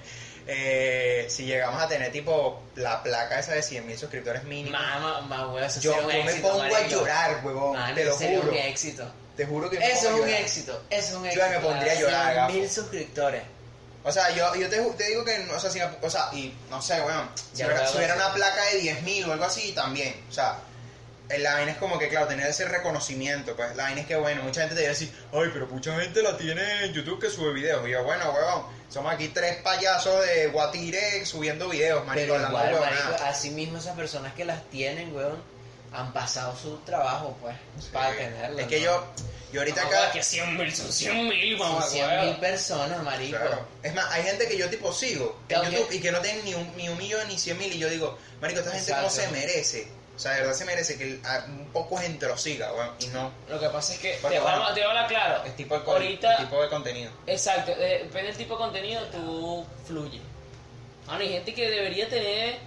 eh, si llegamos a tener tipo la placa esa de 100.000 suscriptores mínimo, Mamá, mamá, huevo, eso yo, sería un yo me pongo a marico. llorar, huevón, Mano, te lo sería juro. un éxito. Te juro que me Eso es a un llorar. éxito, eso es un Yo éxito. me pondría a llorar, gafo. mil suscriptores. O sea, yo, yo te, te digo que, o sea, si, o sea, y no sé, weón, si, hubiera, si una placa de 10.000 o algo así, también, o sea, eh, la vaina es como que, claro, tener ese reconocimiento, pues, la vaina es que, bueno, mucha gente te dice así, ay, pero mucha gente la tiene en YouTube que sube videos, y yo, bueno, weón, somos aquí tres payasos de Guatire subiendo videos, marico, Pero igual, marico, así mismo esas personas que las tienen, weón, han pasado su trabajo, pues, para Sí. tenerlas. Es que yo, yo ahorita Mamá, acá... que 100 mil, son 100 mil, Son mamá. 100 huevo. mil personas, marico. Claro. Es más, hay gente que yo tipo sigo en YouTube y que no tienen ni un, ni un millón ni cien mil y yo digo, marico, esta gente Exacto. cómo se merece. O sea, de verdad se merece que un poco gente lo siga, weón, y no Lo que pasa es que, Porque, te, bueno, vamos, te voy a hablar claro. el tipo de, con- Ahorita, el tipo de contenido. exacto, eh, depende del tipo de contenido, tú fluye. Mano, hay gente que debería tener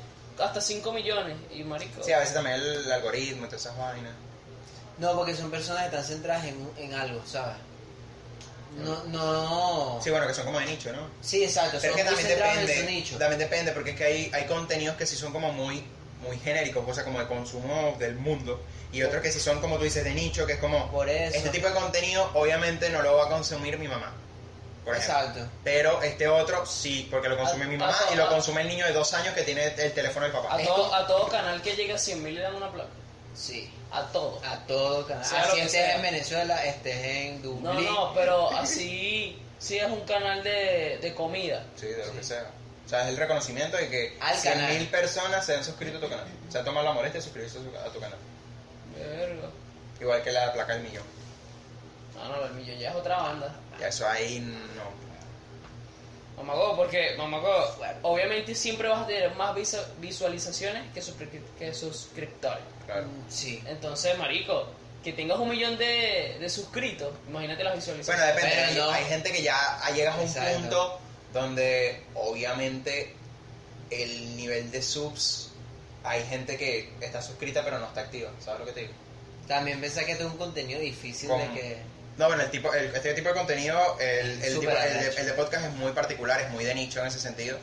hasta 5 millones y marico. Sí, a veces también el algoritmo y todas esas vainas. No, porque son personas que están centradas en, en algo, ¿sabes? No, no. Sí, bueno, que son como de nicho, ¿no? Sí, exacto. Pero son es que también centrados en su depende, nicho. también depende, porque es que hay, hay contenidos que sí son como muy, muy genéricos, cosas como de consumo del mundo, y otros que sí son como tú dices de nicho, que es como, Por eso. este tipo de contenido obviamente no lo va a consumir mi mamá. Por ejemplo. Exacto. Pero este otro sí, porque lo consume A- mi mamá y lo a- consume el niño de dos años que tiene el teléfono del papá. a, todo, como- a todo canal que llegue a 100 mil le dan una placa. Sí. A todo. A todo canal. Sea Así estés sea. en Venezuela, estés en No, Dublín. no, pero así sí es un canal de, de comida. Sí, de lo Sí. que sea. O sea, es el reconocimiento de que Al 100 canal. mil personas se han suscrito a tu canal. Se han tomado la molestia de suscribirse a, su- a tu canal. Verga. Igual que la placa del millón. No, no, el millón ya es otra banda. Ya eso ahí no. Mamago, porque, Mamago, obviamente siempre vas a tener más visu- visualizaciones que, suscri- que suscriptores. Claro. Sí. Entonces, marico, que tengas un millón de, de suscritos, imagínate las Bueno, visualizaciones. depende. Pero hay, no. hay gente que ya llegas a un Exacto. punto donde obviamente el nivel de subs, hay gente que está suscrita pero no está activa. ¿Sabes lo que te digo? También pensé que esto es un contenido difícil ¿Cómo? de que. No, bueno, el tipo, el- este tipo de contenido, el, el, tipo- el de, arrecho. el de podcast es muy particular, es muy de nicho en ese sentido.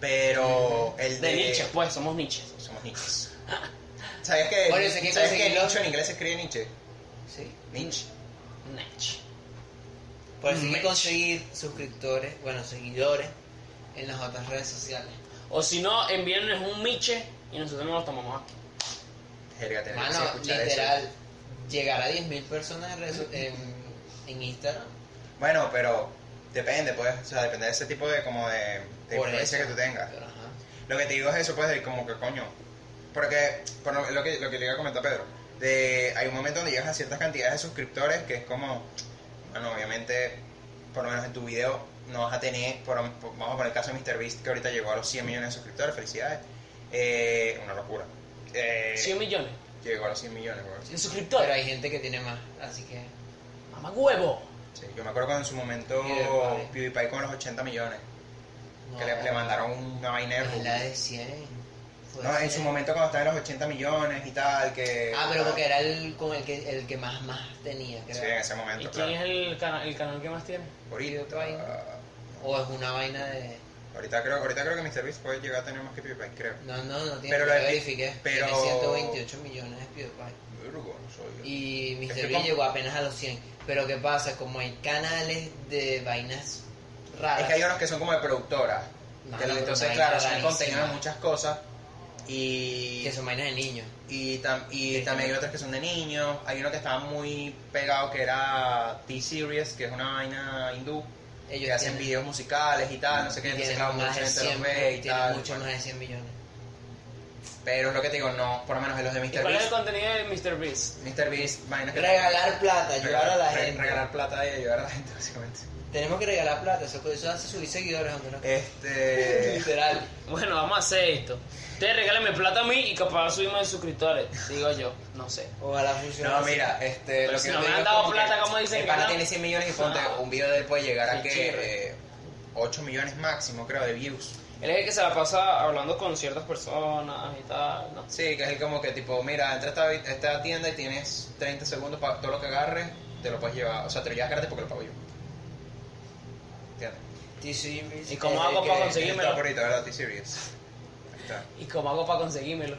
Pero el de... de niches, pues, somos niches. Somos niches. ¿Sabías que, Bueno, sé que ¿sabías que conseguirlo- nicho en inglés se escribe niche? Sí. Niche. Niche. Por eso hay que conseguir suscriptores, bueno, seguidores en las otras redes sociales. O si no, envíennos un miche y nosotros nos lo tomamos aquí. Jerga, Mano, escuchar literal, eso. llegar a 10.000 personas en, redes- en, en Instagram. Bueno, pero depende, pues. O sea, depende de ese tipo de, como de, influencia eso. que tú tengas. Pero, ajá. Lo que te digo es eso, pues, de como que coño. Porque, por lo, lo que, lo que le iba a comentar a Pedro, de, hay un momento donde llegas a ciertas cantidades de suscriptores que es como, bueno, obviamente, por lo menos en tu video no vas a tener, por, por- vamos a poner el caso de MrBeast, que ahorita llegó a los 100 millones de suscriptores, felicidades. Eh, una locura. Eh, 100 millones Llegó a los 100 millones, de Pero suscriptores. hay gente que tiene más, así que. Mamá huevo. Sí, yo me acuerdo cuando en su momento PewDiePie. PewDiePie con los 80 millones, No, que le, le mandaron una vaina de la de 100. Fue No, en 100. su momento cuando estaba en los 80 millones y tal, que... Ah, pero porque era el con el que, el que más más tenía, Sí, en ese ¿Y momento, quién claro. es el, cana- el canal que más tiene? Ahorita? O es una vaina de. ahorita, creo, ahorita creo que MrBeast puede llegar a tener más que PewDiePie, creo. No, no, no tiene. Pero lo verifiqué. pero- Tiene 128 millones de PewDiePie. No soy. Y Es Mr. que llegó apenas a los 100. Pero ¿qué pasa? Como hay canales de vainas raras. Es que hay unos que son como de productora. Entonces, claro, son contenido de muchas cosas. Y, Que son vainas de niños. y, tam- y también hay otros que son de niños. Hay uno que estaba muy pegado que era T-Series, que es una vaina hindú. Ellos que hacen videos musicales y tal, no sé qué, entonces tienen claro, más mucha de gente 100, los ve y tienen tal. mucho bueno. más de 100 millones. Pero es lo que te digo, no, por lo menos en los de ¿Y cuál es el MrBeast. contenido de Mr. Beast? MrBeast, vainas que Regalar plata, ayudar a la re- gente. Regalar plata y ayudar a la gente, básicamente. Tenemos que regalar plata, eso, eso hace subir seguidores, aunque no. Este. Literal. Bueno, vamos a hacer esto. Ustedes regálenme plata a mí y capaz subimos de suscriptores. Digo yo, no sé. Ojalá funcione. No, así. mira, este, Pero lo si que no me han dado como plata, que ¿cómo dicen El pana no? tiene 100 millones y ponte, No. un video de él puede llegar a que eh, 8 millones máximo, creo, de views. Él es el que se la pasa hablando con ciertas personas y tal, ¿no? Sí, que es el como que tipo, mira, entra a esta, esta tienda y tienes 30 segundos para todo lo que agarres, te lo puedes llevar, o sea, te lo llevas gratis porque lo pago yo. ¿Entiendes? T-Series, ¿Y cómo hago que- para Está conseguírmelo? por ahorita, ¿verdad? T-Series. Está. ¿Y cómo hago para conseguírmelo?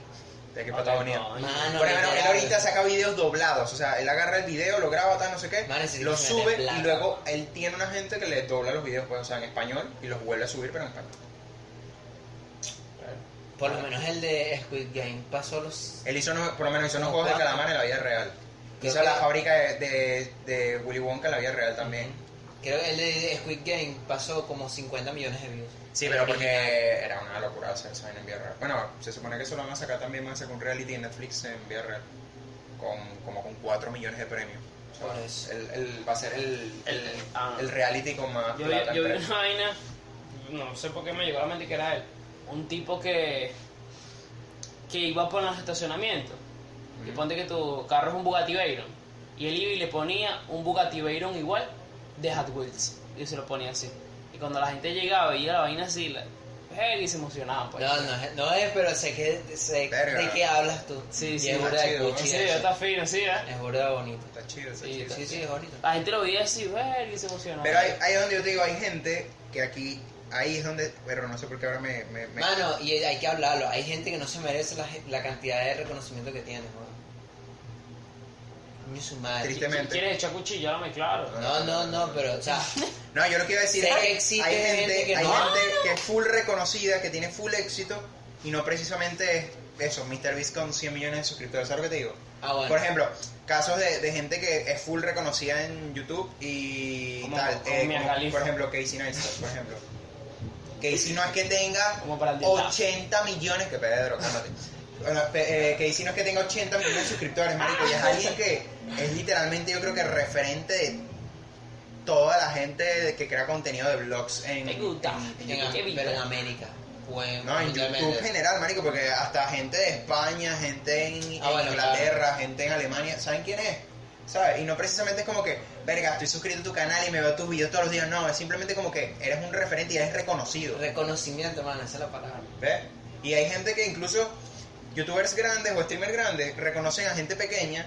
De aquí Ok, para Estados Unidos. coño. Mano, Por ejemplo, él ahorita saca videos doblados, o sea, él agarra el video, lo graba, tal, no sé qué, Mano, lo sube y luego él tiene una gente que le dobla los videos, pues, o sea, en español y los vuelve a subir, pero en español. Por lo menos el de Squid Game pasó los. Él hizo, unos- por lo menos hizo unos juegos de calamar en la vida real. Creo hizo que- la fábrica de, de, de Willy Wonka en la vida real también. Creo que el de Squid Game pasó como 50 millones de views. Sí, pero original. porque era una locura hacer esa vaina en vida real. Bueno, se supone que eso lo van a sacar también, van a sacar un reality en Netflix en vida real. Con, como con 4 millones de premios. O sea, Por eso. el- el- va a ser el, el, Ah. el reality con más Yo vi, plata yo vi una vaina, no sé por qué me llegó a la mente que era él. Un tipo que que iba por los estacionamientos. Y Ujú. ponte que tu carro es un Bugatti Veyron. Y él iba y le ponía un Bugatti Veyron igual de Hot Wheels. Y se lo ponía así. Y cuando la gente llegaba y veía la vaina así, la, y se emocionaban. Pues. No, no, es- no es, pero sé que sé Verga. de qué hablas tú. Sí, Y sí, es está burda de chido, cuchi Sí, eso. está fino, sí, ¿eh? Es burda bonito. Está chido, está Sí, chido. Sí, sí, es bonito. La gente lo veía así, ver, y se emocionaba. Pero hay, ahí es donde yo te digo, hay gente que aquí, ahí es donde, pero no sé por qué ahora me... me, me- Mano, y hay que hablarlo. Hay gente que no se merece la, la cantidad de reconocimiento que tiene. Coño, su madre. Tristemente. ¿Quieres echar cuchillo? Háblame claro. No, no, no, pero, o sea, No, yo lo que iba a decir es que que existe hay gente, gente que hay no. gente que es full reconocida, que tiene full éxito y no precisamente es eso, MrBeast con 100 millones de suscriptores, ¿sabes lo que te digo? ah, bueno. Por ejemplo, casos de, de gente que es full reconocida en YouTube y Como- tal, como eh, como, por ejemplo Casey Neistat, por ejemplo. Casey no es que tenga Como para el diablo. 80 millones, que Pedro, cálmate. Bueno, eh, Casey no es que tenga 80 millones de suscriptores, marico, y es alguien que es literalmente yo creo que referente de toda la gente que crea contenido de vlogs en, en- en En- pero en América. Pues, No, en. YouTube general, marico, porque hasta gente de España, gente en, Ah, en bueno, Inglaterra, gente en Alemania, ¿saben quién es? ¿Sabes? Y no precisamente es como que, verga, estoy suscrito a tu canal y me veo tus videos todos los días, no, es simplemente como que eres un referente y eres reconocido, Reconocimiento, mano, esa es la palabra. ¿ves? Y hay gente que incluso, youtubers grandes o streamers grandes, reconocen a gente pequeña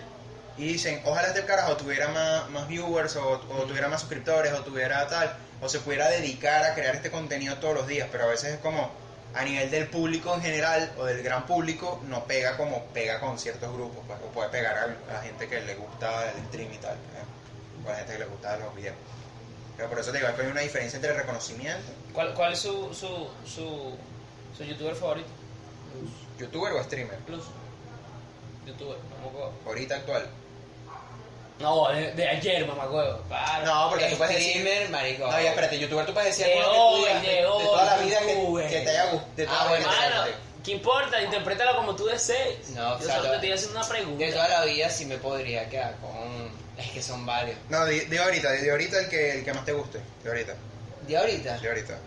y dicen, ojalá este carajo tuviera más, más viewers o, o tuviera más suscriptores o tuviera tal, o se pudiera dedicar a crear este contenido todos los días, pero a veces es como a nivel del público en general o del gran público no pega como pega con ciertos grupos, pues, o puede pegar a, la gente que le gusta el stream y tal, ¿eh? o a la gente que le gusta los videos. Pero por eso te digo, que hay una diferencia entre el reconocimiento, ¿Cuál, cuál es su, su, su, su youtuber favorito? youtuber o streamer, Incluso. Youtuber, no me acuerdo. ahorita actual. No, de, de ayer, mamá huevo. Claro. No, porque tú puedes decir... Streamer, marico. No, ya espérate, youtuber tú puedes decir De alguno que tú hoy, digas de hoy, toda la vida que, youtuber. que te haya gustado. de toda Ah, la vida bueno, que te haya Hermano, gustado. ¿qué importa? Interprétalo como tú desees. No, Yo o sea, solo te estoy haciendo una pregunta. De toda la vida sí me podría quedar con... Es que son varios. No, de, de ahorita, de, de ahorita el que, el que más te guste. De ahorita, De ahorita, de ahorita.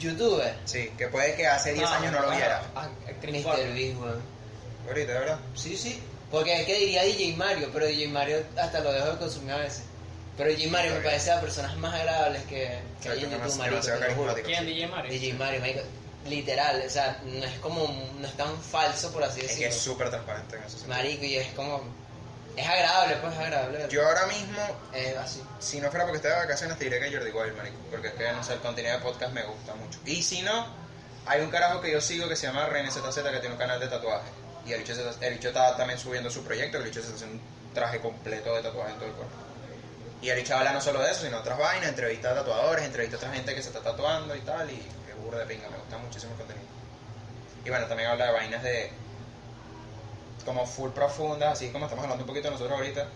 youtuber, Sí, que puede que hace 10 años no lo viera. Ah. Mr. Beast, weón. De ahorita, de verdad. Sí, sí. Porque es que diría DJ Mario, pero DJ Mario hasta lo dejo de consumir a veces. Pero DJ Mario me parece las personas más agradables que, que hay en YouTube. ¿Quién, DJ Mario? DJ Mario, marico. Literal, o sea, no es como, no es tan falso por así Es que decirlo. es súper transparente en ese sentido. Marico, y es como, es agradable, pues es agradable. Yo ahora mismo, Es así. si no fuera porque estoy de vacaciones, te diré que Jordi Wild, marico. Porque es que, no sé, el contenido de podcast me gusta mucho. Y si no, hay un carajo que yo sigo que se llama René ZZ, que tiene un canal de tatuaje. Y el bicho, está también subiendo su proyecto, el bicho se haciendo un traje completo de tatuaje en todo el cuerpo. Y el bicho habla no solo de eso, sino otras vainas, entrevista a tatuadores, entrevista a otra gente que se está tatuando y tal, y es burro de pinga, me gusta muchísimo el contenido. Y bueno, también habla de vainas de como full profundas, así como estamos hablando un poquito nosotros ahorita,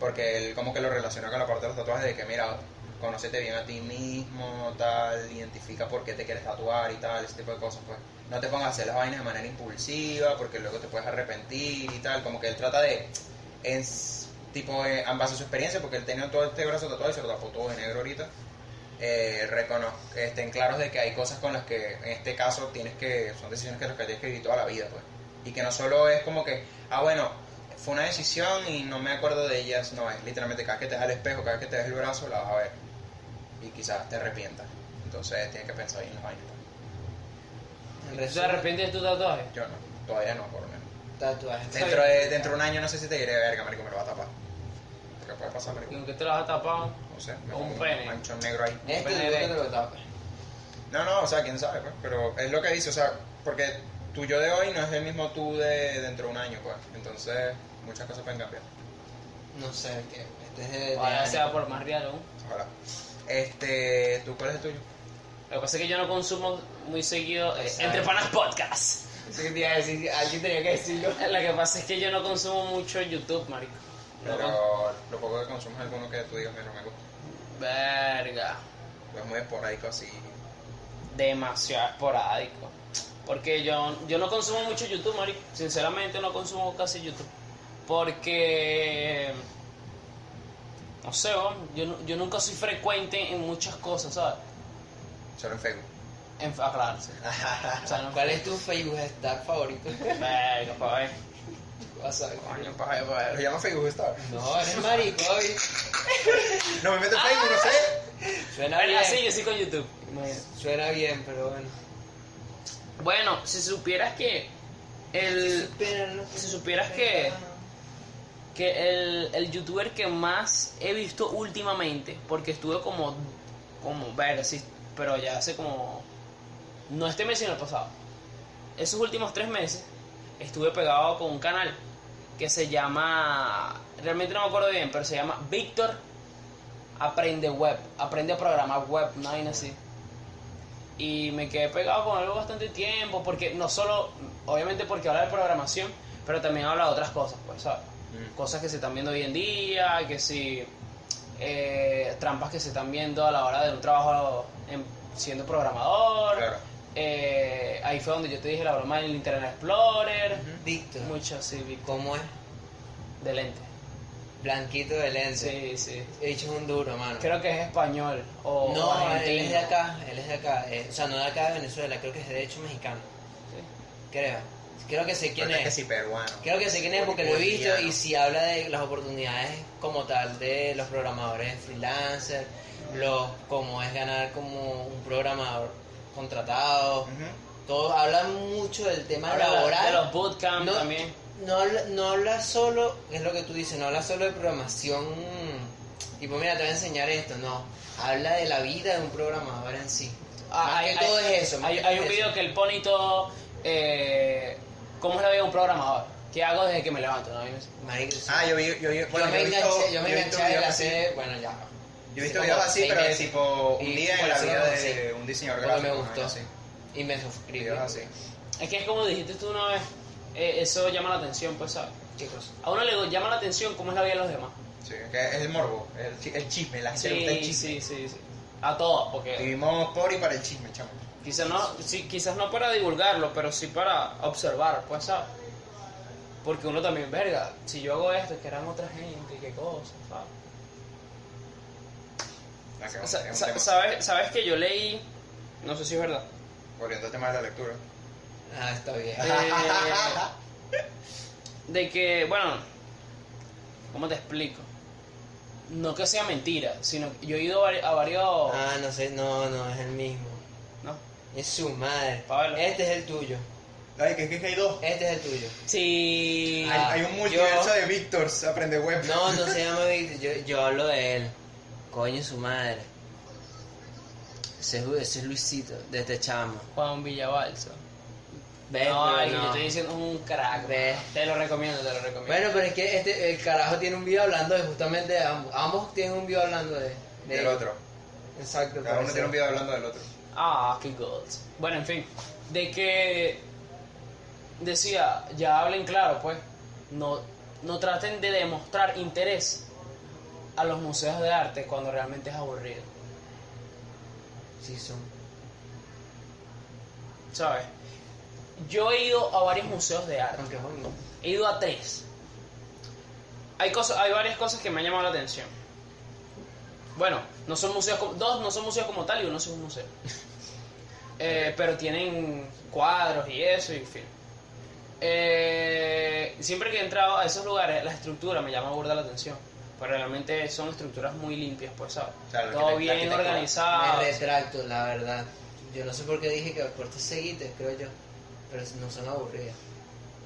porque él como que lo relaciona con la parte de los tatuajes de que mira, conócete bien a ti mismo, tal, identifica por qué te quieres tatuar y tal, ese tipo de cosas, pues. No te pongas a hacer las vainas de manera impulsiva, porque luego te puedes arrepentir y tal, como que él trata de, en, s- tipo, eh, en base a su experiencia, porque él tenía todo este brazo tatuado y se lo tapó todo de negro ahorita, eh, recono- que estén claros de que hay cosas con las que, en este caso, tienes que, son decisiones que las que tienes que vivir toda la vida, pues. Y que no solo es como que, ah, bueno, fue una decisión y no me acuerdo de ellas, no, es literalmente cada vez que te das el espejo, cada vez que te das el brazo, la vas a ver. Y quizás te arrepientas. Entonces tienes que pensar bien en las vainas. En ¿Tú te arrepientes de tu tatuaje? Yo no, todavía no, por lo menos. Tatuajes. Dentro de, dentro de un año no sé si te diré, verga, marico, me lo va a tapar. ¿Qué puede pasar, marico? ¿Con qué te lo has tapado? No sé, me Un pene. manchón negro ahí. Este Pene que de- te lo tapes. No, no, o sea, quién sabe, pues. Pero es lo que dice, o sea, porque tu yo de hoy no es el mismo tú de dentro de un año, pues. Entonces, muchas cosas pueden cambiar. No sé, que este es de... de Ahora años. se va por más real aún. Ojalá. Este, ¿tú cuál es el tuyo? Lo que pasa es que yo no consumo muy seguido eh. Entre Panas Podcast. Que te iba a decir, alguien tenía que decirlo. Lo que pasa es que yo no consumo mucho YouTube, marico. No Pero lo poco que consumes alguno que tú digas, mira, me gusta. Verga. Pues muy esporádico así. Demasiado esporádico. Porque yo, yo no consumo mucho YouTube, marico. Sinceramente no consumo casi YouTube. Porque... No sé, yo, yo nunca soy frecuente en muchas cosas, ¿sabes? Solo en Facebook. En, ah, claro, sí. O sea, no, ¿Cuál es tu Facebook Star favorito? Verga, pa' ver. Vas a ver. Coño, pa' ver, pa' ¿Lo ver. llama Facebook Star? No, eres marico hoy. No me meto en Facebook, no sé. Suena bien. sí, yo sí con YouTube. Suena bien, pero bueno. Bueno, si supieras que el, si supieras que que el, el youtuber que más he visto últimamente, porque estuve como, como, verga, sí, pero ya hace como, no este mes sino el pasado, esos últimos tres meses estuve pegado con un canal que se llama, realmente no me acuerdo bien, pero se llama Víctor Aprende Web, aprende a programar web, no hay así. Y me quedé pegado con algo bastante tiempo, porque no solo, obviamente porque habla de programación, pero también habla de otras cosas, pues, ¿sabes? Cosas que se están viendo hoy en día, que si eh, trampas que se están viendo a la hora de un trabajo en- siendo programador. Claro. Eh, ahí fue donde yo te dije la broma del Internet Explorer. Víctor, Mucho, sí, vi- ¿cómo es? de lente. Blanquito de lente. Sí, sí. He dicho es un duro, mano. Creo que es español o no, él es de acá, él es de acá. eh, o sea, no de acá de Venezuela, creo que es de hecho mexicano. Sí. Creo. Creo que sé quién Porque es. que sí, peruano. Creo que sé quién es porque lo he visto y si habla de las oportunidades como tal de los programadores freelancers, los cómo es ganar como un programador contratado, Ujú. todo habla mucho del tema Habla laboral. de los bootcamp no, también. No habla, no habla solo, es lo que tú dices, no habla solo de programación, tipo mira te voy a enseñar esto, no, habla de la vida de un programador en sí. Ah, hay, todo hay- es eso. más Hay, hay un video que el pone todo. Eh, ¿Cómo es la vida de un programador? ¿Qué hago desde que me levanto? ¿no? Marico, sí. Ah, yo vi, yo vi, bueno, yo me he visto- enganché, yo me he visto enganché la así. serie, bueno ya. Yo he visto videos así, pero de tipo un día en la vida de un diseñador Porque me gráfico. gustó. Y me suscribí. Es que es como dijiste tú una vez. eh, eso llama la atención, pues, ¿sabes? ¿Qué cosa? A uno le llama la atención cómo es la vida de los demás. Sí, es que es el morbo, el, el chisme, la gente gusta el Sí, chisme. sí, sí, sí. A todos, porque Vivimos por y para el chisme, chamo. Quizás no, sí, quizás no para divulgarlo, pero sí para observar, pues, ¿sabes? Porque uno también, verga, si yo hago esto, que harán otra gente, y qué cosas, ¿sabes? Sa- sa- tema. ¿Sabes, sabes que yo leí, no sé si es verdad, Volviendo al tema de la lectura. Ah, está bien. Eh, de que, bueno, ¿cómo te explico? No que sea mentira, sino que yo he ido a varios... Ah, no sé, no, no, es el mismo. Es su madre. Pablo. Este es el tuyo. Ay, que es que hay dos. Este es el tuyo. Sí. Ah, hay un multiverso yo- de Víctor, aprende web. No, no se llama Víctor, yo, yo hablo de él. Coño, su madre. Ese, es- ese es Luisito, de este chamo. Juan Villabalso. ¿Ves? No, no. yo estoy diciendo un crack. Ves. Te lo recomiendo, te lo recomiendo. Bueno, pero es que este, el carajo tiene un video hablando de justamente de ambos. Ambos tienen un video hablando de... de Del otro. Exacto. Cada uno tiene un video hablando del otro. Ah, qué good. Bueno, en fin, de que decía, ya hablen claro, pues, no, no traten de demostrar interés a los museos de arte cuando realmente es aburrido, Sí, son. ¿sabes? Yo he ido a varios museos de arte, he ido a tres. Hay, cosas, hay varias cosas que me han llamado la atención. Bueno, no son museos como, dos no son museos como tal y uno es un museo. Eh, pero tienen cuadros y eso, y en fin. Eh, siempre que he entrado a esos lugares, la estructura me llama burda la atención. Pero realmente son estructuras muy limpias, pues, ¿sabes? O sea, la Todo bien organizado. Me retracto, la verdad. Yo no sé por qué dije que cortes seguites, creo yo. Pero no son aburridas.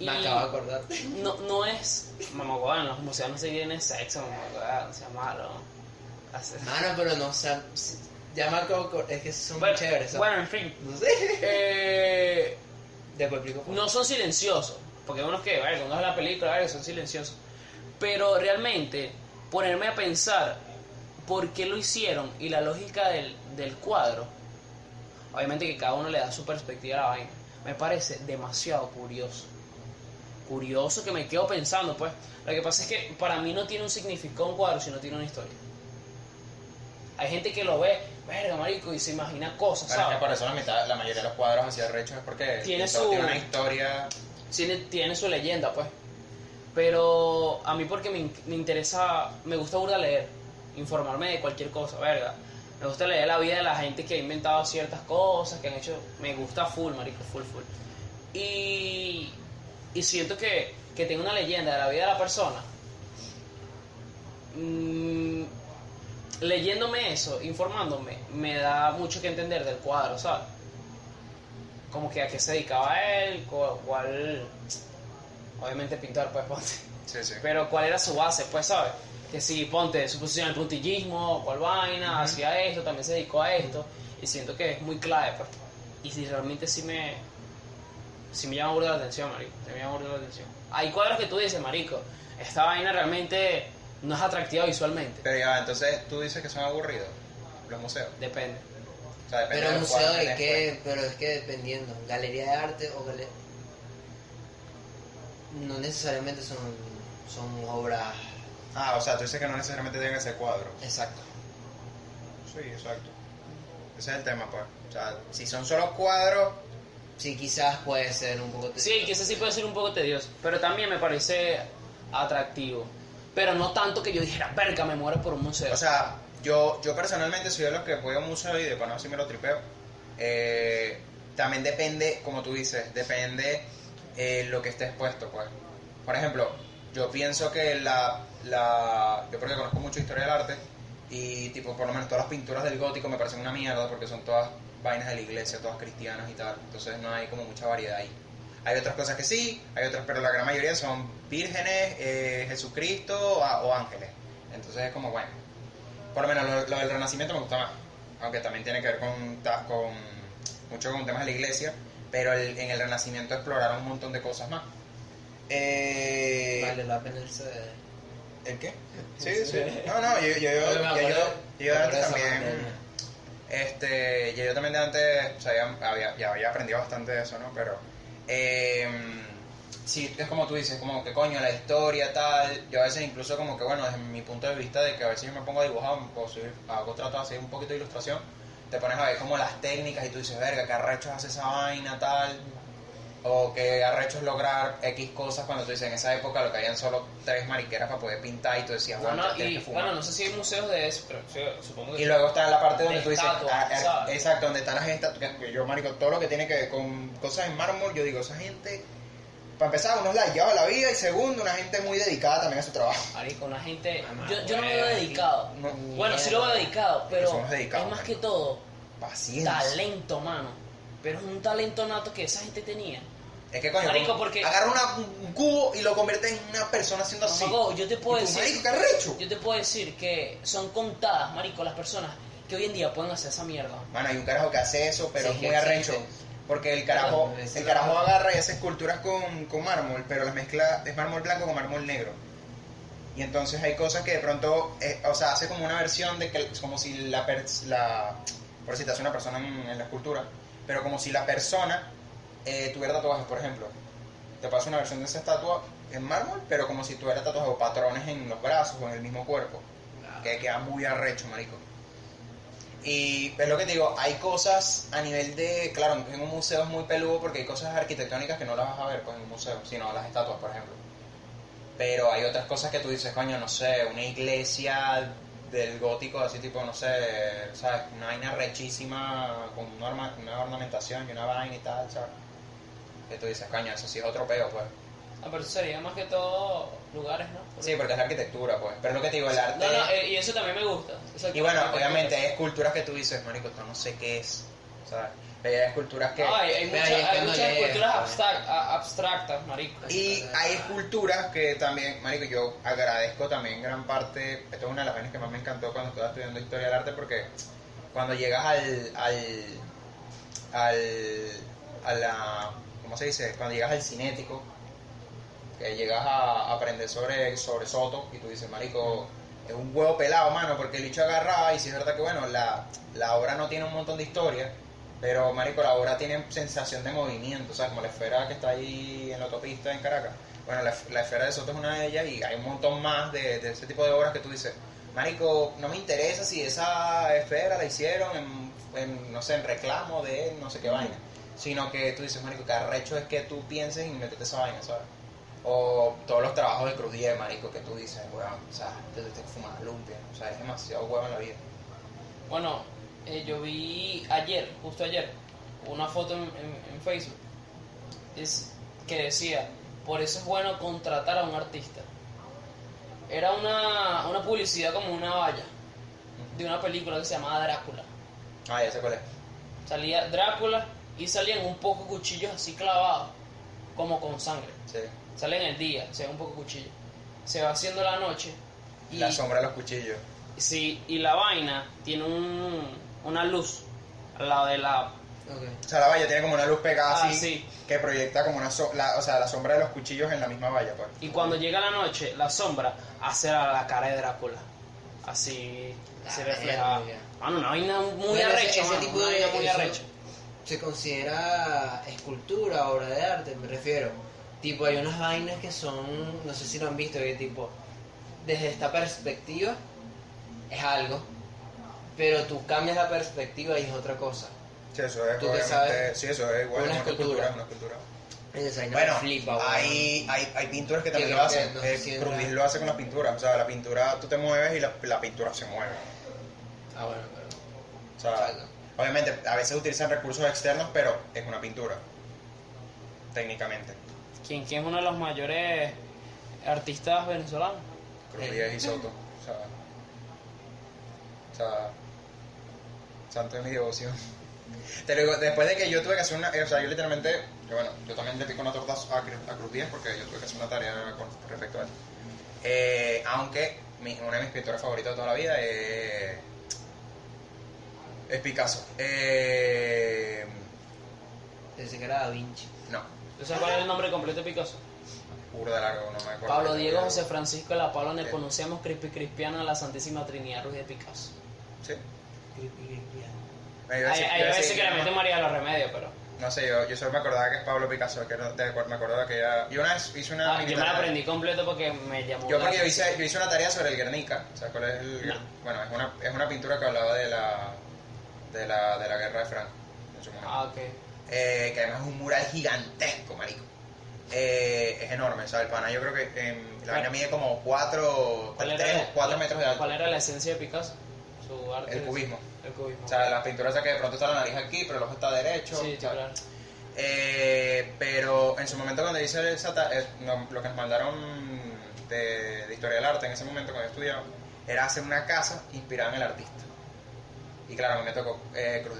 Y- Me acabo de acordar. No, no es. Mamá, bueno, los museos no se vienen sexo, mamá, no sea malo. Hace- Mano, pero no, o sea, ya me. Es que son Bueno, muy chéveres. ¿sabes? bueno, en fin. No sé. Eh, Después explico. por no son silenciosos, porque unos que, bueno, cuando es la película, bueno, son silenciosos. Pero realmente, ponerme a pensar por qué lo hicieron y la lógica del, del cuadro, obviamente que cada uno le da su perspectiva a la vaina, me parece demasiado curioso. Curioso que me quedo pensando, pues. Lo que pasa es que para mí no tiene un significado un cuadro, sino tiene una historia. Hay gente que lo ve, verga, marico, y se imagina cosas, Bueno, es que ¿sabes? por eso la, mitad, la mayoría de los cuadros así arrechos es porque Tiene su- tiene una historia. tiene, tiene su leyenda, pues. Pero a mí porque me, me interesa, me gusta burda leer, informarme de cualquier cosa, verga. Me gusta leer la vida de la gente que ha inventado ciertas cosas, que han hecho, me gusta full, marico, full, full. Y, y siento que, que tengo una leyenda de la vida de la persona. Mm, leyéndome eso, informándome, me da mucho que entender del cuadro, ¿sabes? Como que a qué se dedicaba él, cu- cuál, obviamente pintor, pues ponte, Sí, sí. pero cuál era su base, pues, ¿sabes? Que si ponte su posición el puntillismo, cuál vaina, Ujú. hacía esto, también se dedicó a esto, y siento que es muy clave, pues. Y si realmente sí me, sí me llama burda la atención, marico, sí me llama burda la atención. Hay cuadros que tú dices, marico, esta vaina realmente no es atractiva visualmente, Pero ya, entonces tú dices que son aburridos los museos. depende. O sea, depende Pero museo de qué, pero es que dependiendo, galería de arte o galería... No necesariamente son, son obras... pues. Ah, o sea, tú dices que no necesariamente tienen que ser cuadros. Exacto. Sí, exacto. Ese es el tema, pues. O sea, si son solo cuadros, Sí, quizás puede ser un poco... Sí, que ese sí puede ser un poco tedioso, pero también me parece atractivo. Pero no tanto que yo dijera, verga, me muero por un museo. O sea, yo, yo personalmente soy de los que voy a un museo y de no si me lo tripeo. Eh, también depende, como tú dices, depende eh, lo que esté expuesto, pues. Por ejemplo, yo pienso que la, la... Yo porque conozco mucho historia del arte y tipo, por lo menos todas las pinturas del gótico me parecen una mierda porque son todas vainas de la iglesia, todas cristianas y tal. Entonces no hay como mucha variedad ahí. Hay otras cosas que sí, hay otras, pero la gran mayoría son vírgenes, eh, Jesucristo o, o ángeles. Entonces es como, bueno, por lo menos lo, lo del Renacimiento me gusta más, aunque también tiene que ver con, con mucho con temas de la iglesia, pero el- en el Renacimiento exploraron un montón de cosas más. Eh, Vale la pena irse de... ¿El qué? Sí, sí. No, no, yo, yo, yo, yo, antes también, este, yo, yo también de antes, o sea, ya había, ya había aprendido bastante de eso, ¿no? Pero, eh, sí, es como tú dices, como que coño, la historia, tal, yo a veces incluso como que, bueno, desde mi punto de vista de que a veces yo me pongo a dibujar, o si hago trato de hacer un poquito de ilustración, te pones a ver como las técnicas y tú dices, verga, qué arrecho hace esa vaina, tal, o que arrecho es lograr X cosas cuando tú dices, en esa época lo que habían solo tres mariqueras para poder pintar y tú decías, No, bueno, no, tienes y que fumar. bueno, no sé si hay museos de eso, pero sí, supongo que Y sí. luego está la parte donde De tú dices, ah, ah, exacto, donde están las estatuas. que Yo, marico, todo lo que tiene que ver con cosas en mármol, yo digo, esa gente, para empezar, uno es la lleva la vida y segundo, una gente muy dedicada también a su trabajo. Marico, una gente. Mamá, Yo, yo no me veo dedicado. No, Bueno, sí lo veo dedicado, pero dedicados, es más marico. que todo paciencia. talento, mano. Pero es un talento nato que esa gente tenía. Es que coño, Marico, porque- agarra una- un cubo y lo convierte en una persona haciendo así. Mago, yo te puedo tú, decir. Marico, qué arrecho. Yo te puedo decir que son contadas, marico, las personas que hoy en día pueden hacer esa mierda. Bueno, hay un carajo que hace eso, pero Sí, es que muy arrecho. Porque el carajo, Claro, el carajo agarra y hace esculturas con, con mármol, pero las mezcla, es mármol blanco con mármol negro. Y entonces hay cosas que de pronto, eh, o sea, hace como una versión de que, como si la, pers- la por si te hace una persona en, en la escultura, pero como si la persona eh, tuviera tatuajes, por ejemplo. Te pasa una versión de esa estatua en mármol, pero como si tuviera tatuajes o patrones en los brazos o en el mismo cuerpo que queda muy arrecho, marico. Y es lo que te digo, hay cosas a nivel de, claro, en un museo es muy peludo porque hay cosas arquitectónicas que no las vas a ver pues, en un museo, sino las estatuas, por ejemplo. Pero hay otras cosas que tú dices, coño, no sé, una iglesia del gótico, así tipo, no sé, ¿sabes? Una vaina rechísima con una, orma- una ornamentación y una vaina y tal, ¿sabes? Que tú dices, coño, eso sí es otro peo, pues. Ah, pero eso sería más que todo lugares, ¿no? Sí, porque es la arquitectura, pues. Pero lo que te digo, el arte... No, no, eh, y eso también me gusta. Y bueno, obviamente hay esculturas que tú dices, marico, esto no sé qué es, ¿sabes? Pero hay esculturas que... No, hay, muchas, hay llega, esculturas pues. abstract- abstractas, marico. Y hay esculturas que también, marico, yo agradezco también gran parte, esto es una de las vainas que más me encantó cuando estaba estudiando Historia del Arte, porque cuando llegas al, al, al, a la, ¿cómo se dice? Cuando llegas al cinético, que llegas a aprender sobre, Soto, y tú dices, marico, es un huevo pelado, mano, porque el bicho agarraba, y si es verdad que, bueno, la, la obra no tiene un montón de historia, pero, marico, la obra tiene sensación de movimiento, o sea, como la esfera que está ahí en la autopista en Caracas. Bueno, la, la esfera de Soto es una de ellas y hay un montón más de, de ese tipo de obras que tú dices, marico, no me interesa si esa esfera la hicieron en, en, no sé, en reclamo de no sé qué vaina, sino que tú dices, marico, que arrecho es que tú pienses y metete esa vaina, ¿sabes? O todos los trabajos de Cruz marico, que tú dices, weón, o sea, te te fumas lumpia, o sea, es demasiado huevo en la vida. Bueno, eh, yo vi ayer, justo ayer, una foto en, en- en Facebook es, que decía, por eso es bueno contratar a un artista. Era una, una publicidad como una valla de una película que se llamaba Drácula. Ah, ya sé cuál es. Salía Drácula y salían un poco cuchillos así clavados, como con sangre. Sí. Sale en el día, se ve un poco cuchillo. Se va haciendo la noche y, La sombra de los cuchillos. sí, y la vaina tiene un, una luz al lado de la... O sea, la valla tiene como una luz pegada Ah, así sí. que proyecta como una so- la, o sea, la sombra de los cuchillos en la misma valla, pues. Y cuando llega la noche, la sombra hace la, la cara de Drácula. Así, así Ah, reflejada. verga. Mano, una vaina muy arrecha, ese mano, tipo una de- vaina muy arrecha. Se considera escultura, obra de arte, me refiero. Tipo, hay unas vainas que son, no sé si lo han visto, que tipo, desde esta perspectiva es algo, pero tú cambias la perspectiva y es otra cosa. Sí, eso es ¿Tú sabes? Sí, eso es igual, Una es una escultura. una escultura. Bueno, flipa, weón. hay, hay, hay pinturas que también lo hacen. no Eh, la- lo hace con las pinturas. O sea, la pintura tú te mueves y la, la pintura se mueve. Ah, bueno, pero... O sea, Exacto. Obviamente a veces utilizan recursos externos, pero es una pintura. Técnicamente. ¿Quién, quién es uno de los mayores artistas venezolanos? Cruz. Díaz y Soto. O sea, o sea, santo de mi devoción. Te digo, después de que yo tuve que hacer una, o sea, yo literalmente, que bueno, yo también le pico una torta a, a Cruz Díaz porque yo tuve que hacer una tarea con respecto a él. Eh, aunque mi- uno de mis pintores favoritos de toda la vida es, es Picasso. Eh, Pensé que era Da Vinci. no, ¿Tú sabes cuál es el nombre completo de Picasso? burda largo, no me acuerdo. Pablo Diego José Francisco de la Pablo ne conocemos Crispy Crispiano a la Santísima Trinidad Ruiz de Picasso. Sí. Iba a Hay, veces que le mete María de los Remedios, pero... No sé, yo, yo solo me acordaba que es Pablo Picasso, que no, de acuerdo, me acordaba que ya... Yo una vez hice una... Ah, yo me la aprendí completo porque me llamó Yo porque yo hice, yo hice una tarea sobre el Guernica, o sea, cuál es el... No. Bueno, es una, es una pintura que hablaba de la, de la, de la guerra de momento. Ah, ok. Eh, que además es un mural gigantesco, marico. Eh, es enorme, sea, el pana yo creo que em, la vaina mide como 4, ¿Cuál 3 era, o 4 metros de alto. ¿Cuál era la esencia de Picasso? Su arte. El cubismo. El cubismo. O sea, las pinturas esas que de pronto está la nariz aquí, pero el ojo está derecho. Sí, claro. Eh, pero en su momento cuando hice esa ta- eh, no, lo que nos mandaron de, de historia del arte en ese momento cuando yo estudiaba era hacer una casa inspirada en el artista. Y claro, a mí me tocó eh, Cruz.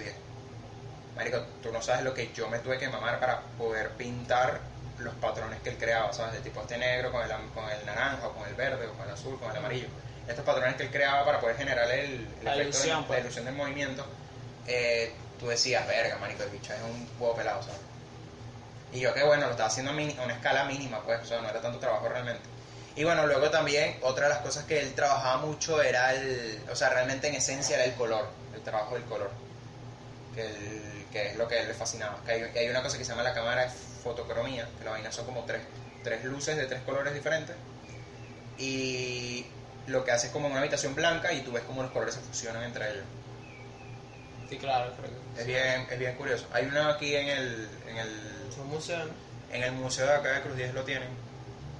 Marico, tú no sabes lo que yo me tuve que mamar para poder pintar los patrones que él creaba, ¿sabes? De tipo este negro con el, con el naranja, o con el verde, o con el azul, con el amarillo. Estos patrones que él creaba para poder generar el, el La efecto de- ilusión, la pues. ilusión del movimiento. eh, tú decías, verga, marico, el bicho es un huevo pelado, ¿sabes? Y yo que bueno, lo estaba haciendo a una escala mínima, pues, o sea, no era tanto trabajo realmente. Y bueno, luego también otra de las cosas que él trabajaba mucho era el, o sea, realmente en esencia era el color, el trabajo del color, que, el- que es lo que a él le fascinaba. Que hay, que hay una cosa que se llama la cámara de fotocromía, que la vaina son como tres, tres luces de tres colores diferentes. Y lo que hace es como en una habitación blanca y tú ves cómo los colores se fusionan entre ellos. Sí, claro, creo que. Es bien, es bien curioso. Hay uno aquí en el, en el ¿no? En el museo de acá de Cruz Díaz lo tienen.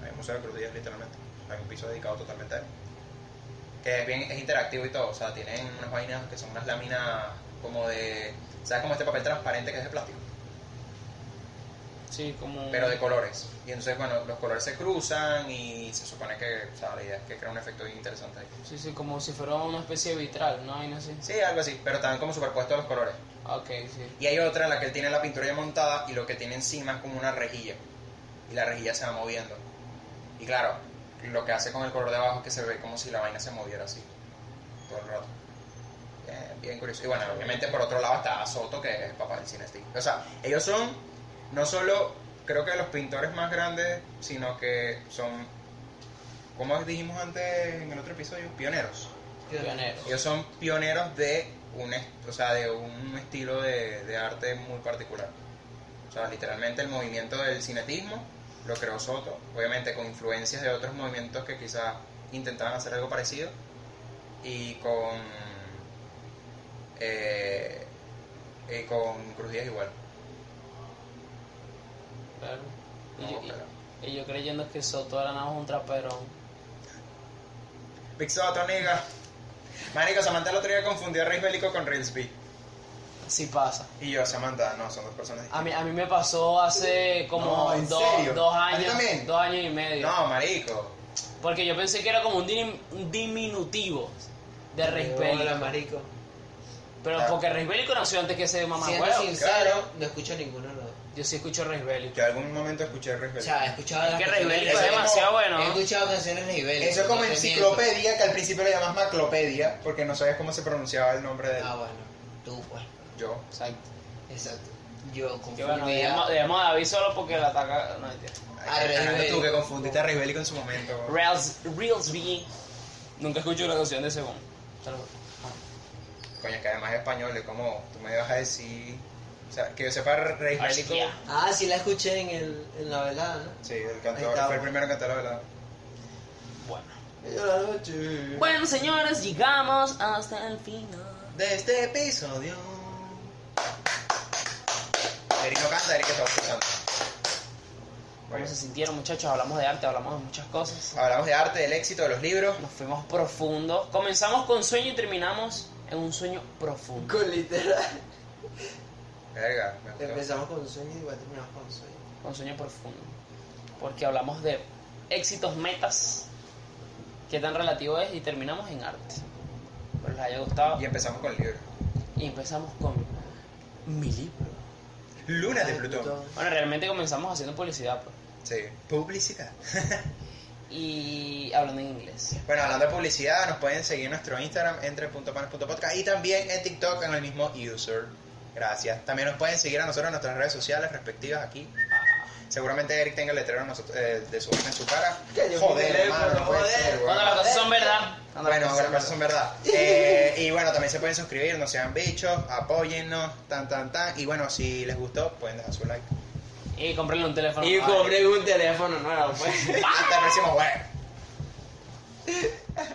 Hay un museo de Cruz Díaz literalmente. Hay un piso dedicado totalmente a él. Que es bien, es interactivo y todo. O sea, tienen unas vainas que son unas láminas como de. ¿Sabes como este papel transparente que es de plástico? Sí, como. Pero de colores. Y entonces, bueno, los colores se cruzan y se supone que, o sea, la idea es que crea un efecto bien interesante ahí. Sí, sí, como si fuera una especie de vitral, ¿no? Hay así. Sí, algo así, pero también como superpuesto los colores. Ah, Ok, sí. Y hay otra en la que él tiene la pintura ya montada y lo que tiene encima es como una rejilla. Y la rejilla se va moviendo. Y claro, lo que hace con el color de abajo es que se ve como si la vaina se moviera así. Todo el rato. Bien, bien curioso. Y bueno, obviamente por otro lado está Soto, que es papá del cine. O sea, ellos son no solo, creo que los pintores más grandes, sino que son, como dijimos antes en el otro episodio, pioneros. Pionero. Ellos son pioneros de un, o sea, de un estilo de, de arte muy particular. O sea, literalmente el movimiento del cinetismo lo creó Soto, obviamente con influencias de otros movimientos que quizás intentaban hacer algo parecido y con eh, y con Cruz Díaz igual. Claro. Y, No, yo, pero- y- y yo creyendo que Soto era nada más un traperón. Big Soto, nigga. Marico, Samantha el otro día confundió a Reis Bélico con Reelsby. Sí pasa. Y yo, Samantha, no, son dos personas A mí, a mí me pasó hace como No, ¿en dos, serio? dos ¿A ti años. también? Dos años y medio. No, marico. Porque yo pensé que era como un, dim- un diminutivo de Reis Hola, Bélico. marico. Pero Claro. porque Reis Bélico nació antes que ese mamá Siendo huevo. sincero, claro. no escucho ninguno de los dos. Yo sí escucho Reis Bélico. Yo en algún momento escuché a Reis O Bélico. sea, he escuchado Es las que Reis canciones Bélico Eso es es demasiado como- bueno. He escuchado canciones de Reis Bélico. Eso es como enciclopedia, que al principio le llamas maclopedia, porque no sabías cómo se pronunciaba el nombre de él. Ah, bueno. Tú, pues. Yo. Exacto. Exacto. Yo Que bueno, confundía. dejemos, dejemos a David solo porque la ataca. No, Ay, Fernando, tú que confundiste a Reis Bélico en su momento. Reels, Reels B. Nunca escucho una canción de ese bon. Coño, que además es español, es como, tú me vas a decir... O sea, que yo sepa Reis Bélico... Ah, sí la escuché en, el, en la velada, ¿no? Sí, el cantor, fue el primero que cantó la velada. Bueno. La. Bueno, señores, llegamos hasta el final. De este episodio... Eric no canta, Eric está escuchando. ¿Cómo se sintieron, muchachos? Hablamos de arte, hablamos de muchas cosas. Hablamos de arte, del éxito de los libros. Nos fuimos profundo. Comenzamos con sueño y terminamos en un sueño profundo. Con literal. Verga. Empezamos con sueño y igual terminamos con sueño. Con sueño profundo. Porque hablamos de éxitos, metas, qué tan relativo es y terminamos en arte. Espero les haya gustado. Y empezamos con el libro. Y empezamos con mi libro. Luna de Plutón. Plutón. Bueno, realmente comenzamos haciendo publicidad. pues. Sí. Publicidad. Y hablando en inglés. Bueno, hablando de publicidad, nos pueden seguir en nuestro Instagram, entre.panes.podcast y también en TikTok en el mismo user. Gracias. También nos pueden seguir a nosotros en nuestras redes sociales respectivas aquí. Seguramente Eric tenga el letrero nosotros- eh, de su en su cara. Joder, hermano, no puede ser. Cuando las cosas son verdad. Cuando Bueno, las cosas son verdad. Eh, y bueno, también se pueden suscribir, no sean bichos, apóyennos, tan, tan, tan. Y bueno, si les gustó, pueden dejar su like. Y cómprenle un teléfono. Y Ay. compré un teléfono nuevo, pues. Hasta el próximo, bueno.